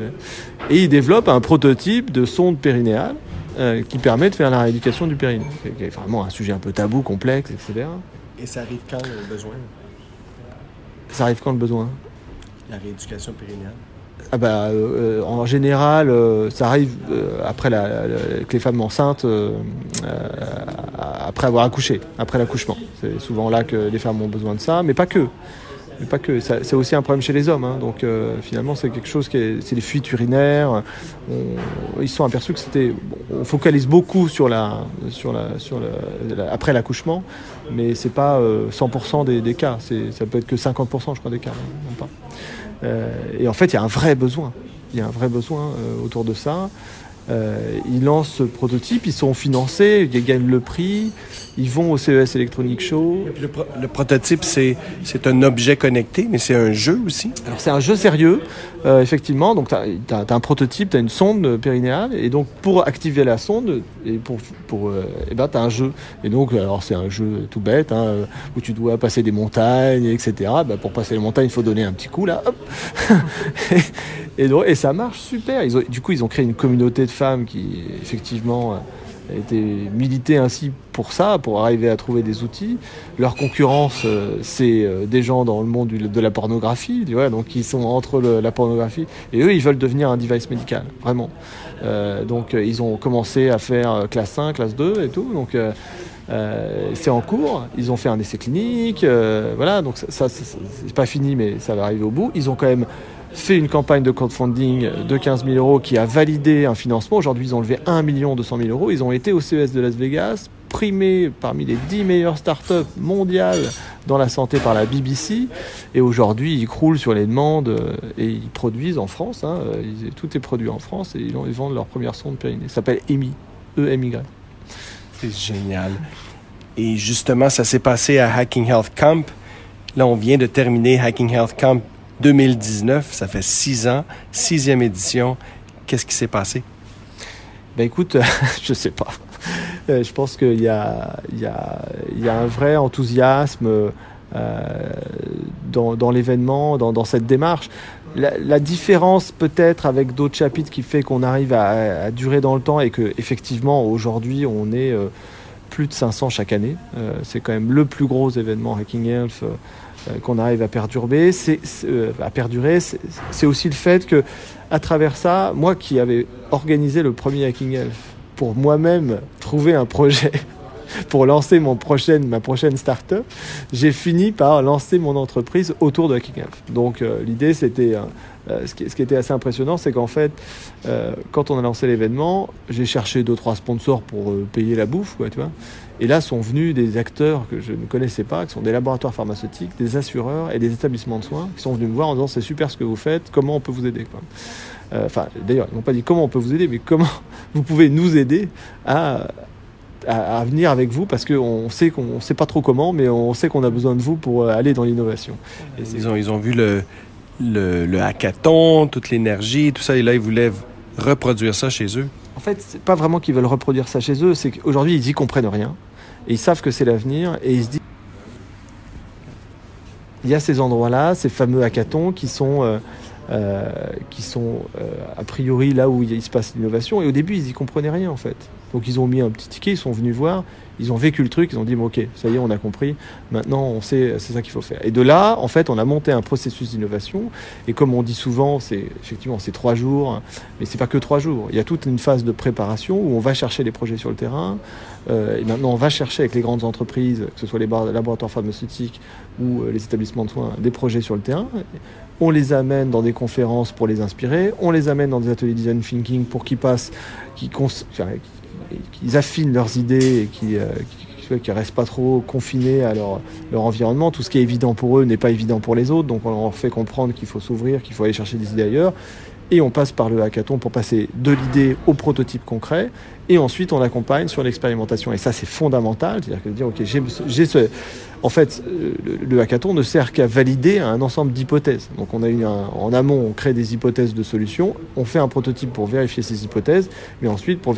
et ils développent un prototype de sonde périnéale euh, qui permet de faire la rééducation du périnée. C'est vraiment un sujet un peu tabou, complexe, etc. Et ça arrive quand le besoin? Ça arrive quand le besoin? La rééducation périnéale ah bah, euh, en général, euh, ça arrive euh, après la, que les femmes enceintes, après avoir accouché, après l'accouchement. C'est souvent là que les femmes ont besoin de ça, mais pas que. Mais pas que. C'est aussi un problème chez les hommes. Hein. Donc finalement, c'est quelque chose qui est, c'est les fuites urinaires. ils sont aperçus que c'était. on focalise beaucoup sur la, sur la, sur après l'accouchement, mais c'est pas 100% des, des cas. Ça peut être que 50% je crois des cas, non pas. Euh, et en fait, il y a un vrai besoin. Il y a un vrai besoin euh, autour de ça. Euh, ils lancent ce prototype, ils sont financés, ils gagnent le prix, ils vont au CES Electronic Show. Le, prototype, c'est, un objet connecté, mais c'est un jeu aussi? Alors c'est un jeu sérieux, euh, effectivement. Donc tu as, un prototype, tu as une sonde périnéale, et donc pour activer la sonde, et pour, pour euh, eh ben, tu as un jeu. Et donc, alors c'est un jeu tout bête, hein, où tu dois passer des montagnes, etc. Bah, pour passer les montagnes, il faut donner un petit coup là. Hop Et, et, ça marche super. Ils ont, du coup, ils ont créé une communauté de femmes qui, effectivement, été milité ainsi pour ça, pour arriver à trouver des outils. Leur concurrence, euh, c'est euh, des gens dans le monde de la pornographie, donc ils sont entre la pornographie et eux, ils veulent devenir un device médical, vraiment. Euh, donc euh, ils ont commencé à faire euh, classe 1, classe 2 et tout, donc euh, euh, c'est en cours. Ils ont fait un essai clinique, euh, voilà, donc ça, ça, ça, c'est pas fini, mais ça va arriver au bout. Ils ont quand même fait une campagne de crowdfunding de 15 000 euros qui a validé un financement. Aujourd'hui, ils ont levé 1 million 200 000 euros. Ils ont été au CES de Las Vegas, primés parmi les 10 meilleures startups mondiales dans la santé par la BBC. Et aujourd'hui, ils croulent sur les demandes euh, et ils produisent en France. hein, euh, tout est produit en France et ils vendent leur première sonde périnée. Ça s'appelle EMI. E-M-Y. C'est génial. Et justement, ça s'est passé à Hacking Health Camp. Là, on vient de terminer Hacking Health Camp 2019. Ça fait six ans, sixième édition. Qu'est-ce qui s'est passé? Ben écoute, je sais pas. Euh, Je pense qu'il y a, un vrai enthousiasme euh, dans, l'événement, dans, cette démarche. La, différence peut-être avec d'autres chapitres qui fait qu'on arrive à, durer dans le temps et que effectivement aujourd'hui on est euh, plus de 500 chaque année. Euh, c'est quand même le plus gros événement Hacking euh, euh, qu'on arrive à perdurer. C'est, euh, à perdurer. C'est, aussi le fait que à travers ça, moi qui avais organisé le premier Hacking Health pour moi-même trouver un projet pour lancer mon prochaine, ma prochaine start-up, j'ai fini par lancer mon entreprise autour de Hacking Health. Donc euh, l'idée c'était, euh, euh, ce, qui, ce qui était assez impressionnant, c'est qu'en fait, euh, quand on a lancé l'événement, j'ai cherché deux trois sponsors pour euh, payer la bouffe, quoi, tu vois. Et là sont venus des acteurs que je ne connaissais pas, qui sont des laboratoires pharmaceutiques, des assureurs et des établissements de soins, qui sont venus me voir en disant c'est super ce que vous faites, comment on peut vous aider quoi. Euh, Enfin, d'ailleurs, ils m'ont pas dit comment on peut vous aider, mais comment vous pouvez nous aider à, à, à venir avec vous, parce qu'on sait qu'on ne sait pas trop comment, mais on sait qu'on a besoin de vous pour euh, aller dans l'innovation. Et Ils ont, ils ont vu le, le, le hackathon, toute l'énergie, tout ça, et là, ils voulaient reproduire ça chez eux. En fait, c'est pas vraiment qu'ils veulent reproduire ça chez eux, c'est qu'aujourd'hui, ils y comprennent rien. Et ils savent que c'est l'avenir, et ils se disent. Il y a ces endroits-là, ces fameux hackathons qui sont, euh, euh, qui sont euh, a priori là où il se passe l'innovation. Et au début, ils y comprenaient rien en fait. Donc ils ont mis un petit ticket, ils sont venus voir, ils ont vécu le truc, ils ont dit bon, ok, ça y est, on a compris. Maintenant, on sait, c'est ça qu'il faut faire. Et de là, en fait, on a monté un processus d'innovation. Et comme on dit souvent, c'est effectivement c'est trois jours, mais c'est pas que trois jours. Il y a toute une phase de préparation où on va chercher les projets sur le terrain. Euh, et maintenant, on va chercher avec les grandes entreprises, que ce soit les laboratoires pharmaceutiques ou euh, les établissements de soins, des projets sur le terrain. On les amène dans des conférences pour les inspirer. On les amène dans des ateliers design thinking pour qu'ils passent, qu'ils cons- qu'ils- affinent leurs idées et qu'ils euh, qu'ils restent pas trop confinés à leur, leur environnement. Tout ce qui est évident pour eux n'est pas évident pour les autres. Donc on leur fait comprendre qu'il faut s'ouvrir, qu'il faut aller chercher des idées ailleurs. Et on passe par le hackathon pour passer de l'idée au prototype concret. Et ensuite, on accompagne sur l'expérimentation. Et ça, c'est fondamental. C'est-à-dire que dire, OK, j'ai ce. En fait, euh, le, hackathon ne sert qu'à valider un ensemble d'hypothèses. Donc, on a eu en amont, on crée des hypothèses de solutions. On fait un prototype pour vérifier ces hypothèses. Mais ensuite, pour,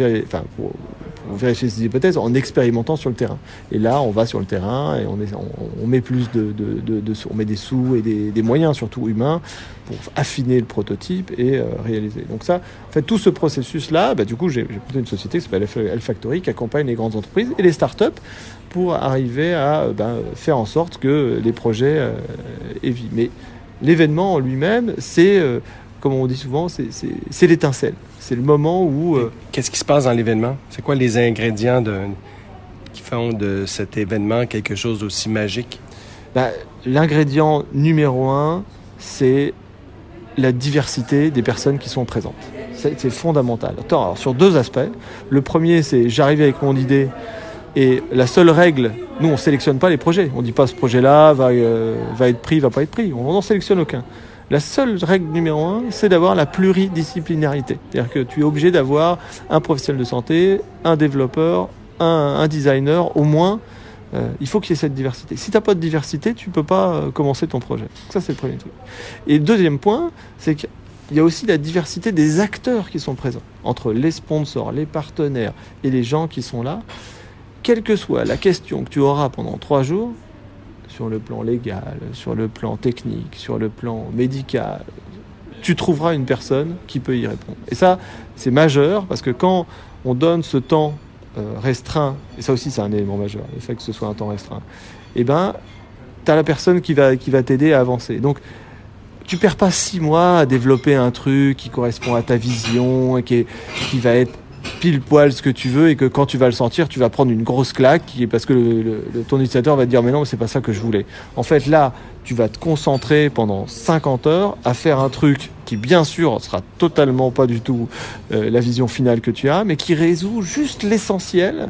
vérifier ces hypothèses en expérimentant sur le terrain. Et là, on va sur le terrain et on, met plus de, on met des sous et des, moyens, surtout humains, pour affiner le prototype et euh, réaliser. Donc ça, en fait, tout ce processus-là, bah, du coup, j'ai j'ai monté une société qui s'appelle L Factory qui accompagne les grandes entreprises et les startups pour arriver à euh, ben, faire en sorte que les projets euh, aient vie. Mais l'événement en lui-même, c'est, euh, comme on dit souvent, c'est- l'étincelle. C'est le moment où... euh, Qu'est-ce qui se passe dans l'événement? C'est quoi les ingrédients de, qui font de cet événement quelque chose d'aussi magique? Bah, L'ingrédient numéro un, c'est la diversité des personnes qui sont présentes. C'est c'est fondamental. Attends, alors, sur deux aspects. Le premier, c'est j'arrive avec mon idée et la seule règle, nous, on sélectionne pas les projets. On dit pas ce projet-là va, euh, va être pris, va pas être pris. On n'en sélectionne aucun. La seule règle numéro un, c'est d'avoir la pluridisciplinarité. C'est-à-dire que tu es obligé d'avoir un professionnel de santé, un développeur, un, designer, au moins. Euh, il faut qu'il y ait cette diversité. Si tu n'as pas de diversité, tu peux pas euh, commencer ton projet. Ça, c'est le premier truc. Et deuxième point, c'est qu'il y a aussi la diversité des acteurs qui sont présents, entre les sponsors, les partenaires et les gens qui sont là. Quelle que soit la question que tu auras pendant trois jours, sur le plan légal, sur le plan technique, sur le plan médical, tu trouveras une personne qui peut y répondre. Et ça, c'est majeur parce que quand on donne ce temps euh, restreint, et ça aussi c'est un élément majeur, le fait que ce soit un temps restreint, eh ben, tu as la personne qui va, qui va t'aider à avancer. Donc, tu perds pas six mois à développer un truc qui correspond à ta vision et qui, qui va être pile poil ce que tu veux et que quand tu vas le sentir, tu vas prendre une grosse claque parce que le, ton utilisateur va te dire mais non, c'est pas ça que je voulais. En fait, là, tu vas te concentrer pendant 50 heures à faire un truc qui, bien sûr, sera totalement pas du tout euh, la vision finale que tu as, mais qui résout juste l'essentiel,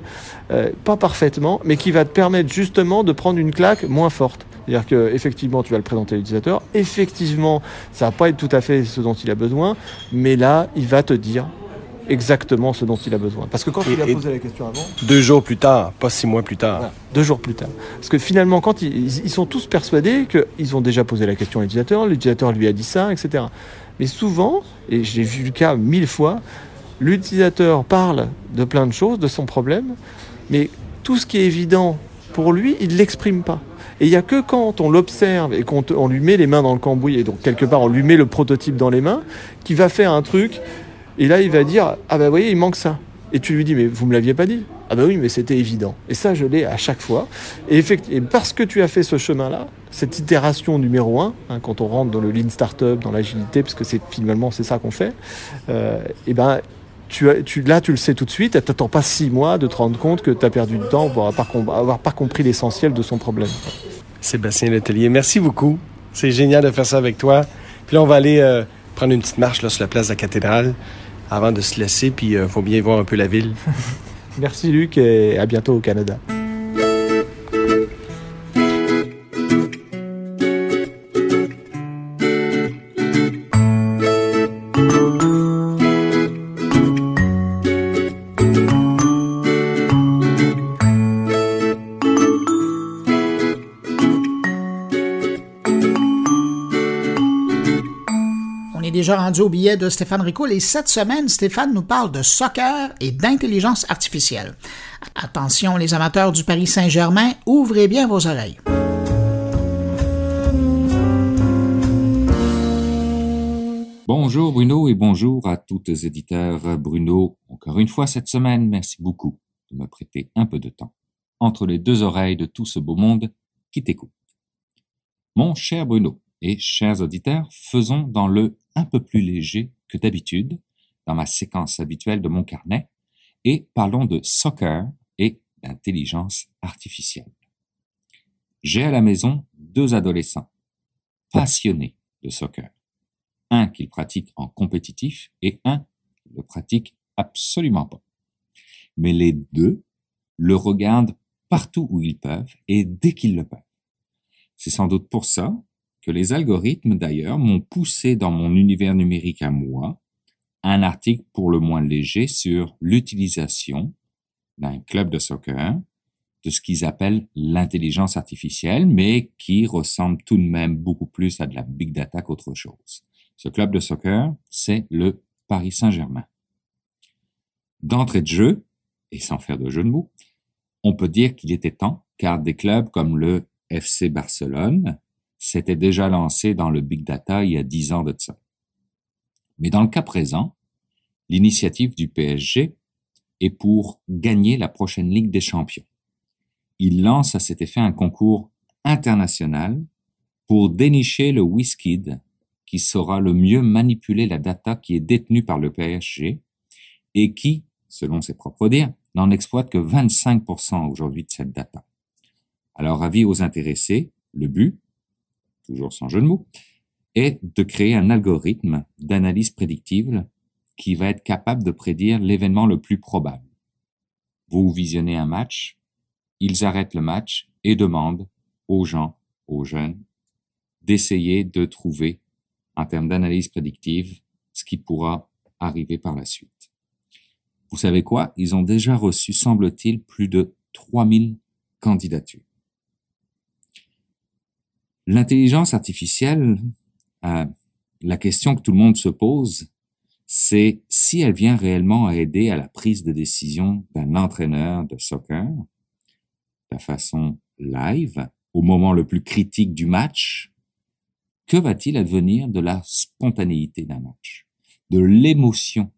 euh, pas parfaitement, mais qui va te permettre justement de prendre une claque moins forte. C'est-à-dire que effectivement, tu vas le présenter à l'utilisateur. Effectivement, ça va pas être tout à fait ce dont il a besoin, mais là, il va te dire exactement ce dont il a besoin. Parce que quand il a posé la question avant... Deux jours plus tard, pas six mois plus tard. deux jours plus tard. Parce que finalement, quand ils, ils sont tous persuadés qu'ils ont déjà posé la question à l'utilisateur, l'utilisateur lui a dit ça, etc. Mais souvent, et j'ai vu le cas mille fois, l'utilisateur parle de plein de choses, de son problème, mais tout ce qui est évident pour lui, il ne l'exprime pas. Et il n'y a que quand on l'observe et qu'on on lui met les mains dans le cambouis, et donc quelque part on lui met le prototype dans les mains, qu'il va faire un truc et là, il va dire Ah ben, vous voyez, il manque ça. Et tu lui dis Mais vous me l'aviez pas dit Ah ben oui, mais c'était évident. Et ça, je l'ai à chaque fois. Et, parce que tu as fait ce chemin-là, cette itération numéro un, hein, quand on rentre dans le lean startup, dans l'agilité, parce que c'est finalement c'est ça qu'on fait, euh, et ben là, tu le sais tout de suite, tu n'attends pas six mois de te rendre compte que tu as perdu du temps pour avoir pas, compris l'essentiel de son problème. Sébastien Letelier, merci beaucoup. C'est génial de faire ça avec toi. Puis là, on va aller euh, prendre une petite marche là, sur la place de la cathédrale avant de se laisser, puis il euh, faut bien voir un peu la ville. Merci Luc et à bientôt au Canada. Rendu au billet de Stéphane Ricoul et cette semaine, Stéphane nous parle de soccer et d'intelligence artificielle. Attention les amateurs du Paris Saint-Germain, ouvrez bien vos oreilles. Bonjour Bruno et bonjour à tous les éditeurs. Bruno, encore une fois cette semaine, merci beaucoup de me prêter un peu de temps entre les deux oreilles de tout ce beau monde qui t'écoute. Mon cher Bruno et chers auditeurs, faisons dans le un peu plus léger que d'habitude dans ma séquence habituelle de mon carnet et parlons de soccer et d'intelligence artificielle. J'ai à la maison deux adolescents passionnés de soccer. Un qu'ils pratiquent en compétitif et un qui le pratique absolument pas. Mais les deux le regardent partout où ils peuvent et dès qu'ils le peuvent. C'est sans doute pour ça que les algorithmes d'ailleurs m'ont poussé dans mon univers numérique à moi un article pour le moins léger sur l'utilisation d'un club de soccer de ce qu'ils appellent l'intelligence artificielle, mais qui ressemble tout de même beaucoup plus à de la big data qu'autre chose. Ce club de soccer, c'est le Paris Saint-Germain. D'entrée de jeu, et sans faire de jeu de mots, on peut dire qu'il était temps, car des clubs comme le FC Barcelone, s'était déjà lancé dans le big data il y a dix ans de ça. Mais dans le cas présent, l'initiative du PSG est pour gagner la prochaine Ligue des Champions. Il lance à cet effet un concours international pour dénicher le WizKid qui saura le mieux manipuler la data qui est détenue par le PSG et qui, selon ses propres dires, n'en exploite que 25% aujourd'hui de cette data. Alors, avis aux intéressés, le but, toujours sans jeu de mots, est de créer un algorithme d'analyse prédictive qui va être capable de prédire l'événement le plus probable. Vous visionnez un match, ils arrêtent le match et demandent aux gens, aux jeunes, d'essayer de trouver, en termes d'analyse prédictive, ce qui pourra arriver par la suite. Vous savez quoi? Ils ont déjà reçu, semble-t-il, plus de 3000 candidatures. L'intelligence artificielle, euh, la question que tout le monde se pose, c'est si elle vient réellement à aider à la prise de décision d'un entraîneur de soccer, de façon live, au moment le plus critique du match, que va-t-il advenir de la spontanéité d'un match, de l'émotion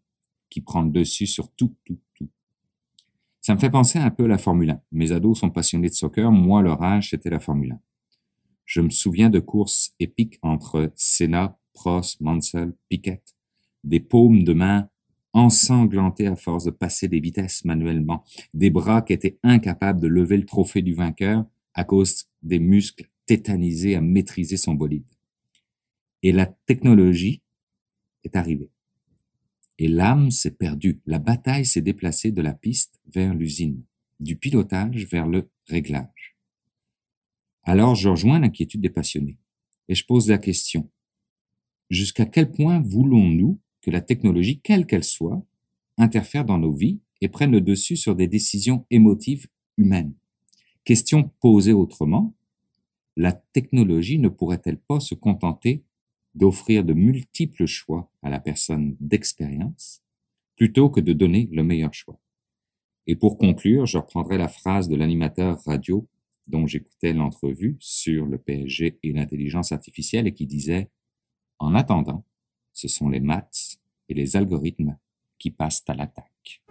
qui prend le dessus sur tout, tout, tout? Ça me fait penser un peu à la Formule 1. Mes ados sont passionnés de soccer, moi leur âge c'était la Formule 1. Je me souviens de courses épiques entre Senna, Prost, Mansell, Piquet, des paumes de main ensanglantées à force de passer des vitesses manuellement, des bras qui étaient incapables de lever le trophée du vainqueur à cause des muscles tétanisés à maîtriser son bolide. Et la technologie est arrivée. Et l'âme s'est perdue. La bataille s'est déplacée de la piste vers l'usine, du pilotage vers le réglage. Alors je rejoins l'inquiétude des passionnés et je pose la question. Jusqu'à quel point voulons-nous que la technologie, quelle qu'elle soit, interfère dans nos vies et prenne le dessus sur des décisions émotives humaines? Question posée autrement, la technologie ne pourrait-elle pas se contenter d'offrir de multiples choix à la personne d'expérience plutôt que de donner le meilleur choix? Et pour conclure, je reprendrai la phrase de l'animateur radio dont j'écoutais l'entrevue sur le PSG et l'intelligence artificielle et qui disait En attendant, ce sont les maths et les algorithmes qui passent à l'attaque.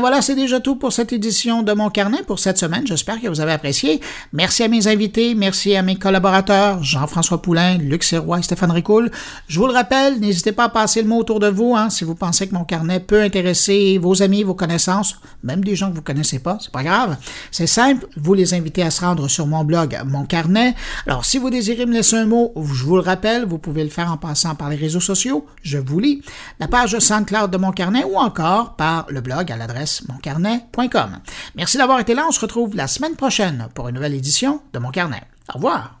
Voilà, c'est déjà tout pour cette édition de mon carnet pour cette semaine. J'espère que vous avez apprécié. Merci à mes invités, merci à mes collaborateurs, Jean-François Poulain, Luc Serrois Stéphane Ricoul. Je vous le rappelle, n'hésitez pas à passer le mot autour de vous hein, si vous pensez que mon carnet peut intéresser vos amis, vos connaissances, même des gens que vous connaissez pas, c'est pas grave. C'est simple, vous les invitez à se rendre sur mon blog Mon Carnet. Alors si vous désirez me laisser un mot, je vous le rappelle, vous pouvez le faire en passant par les réseaux sociaux, je vous lis, la page SoundCloud de Mon Carnet ou encore par le blog à l'adresse Merci d'avoir été là. On se retrouve la semaine prochaine pour une nouvelle édition de Mon Carnet. Au revoir.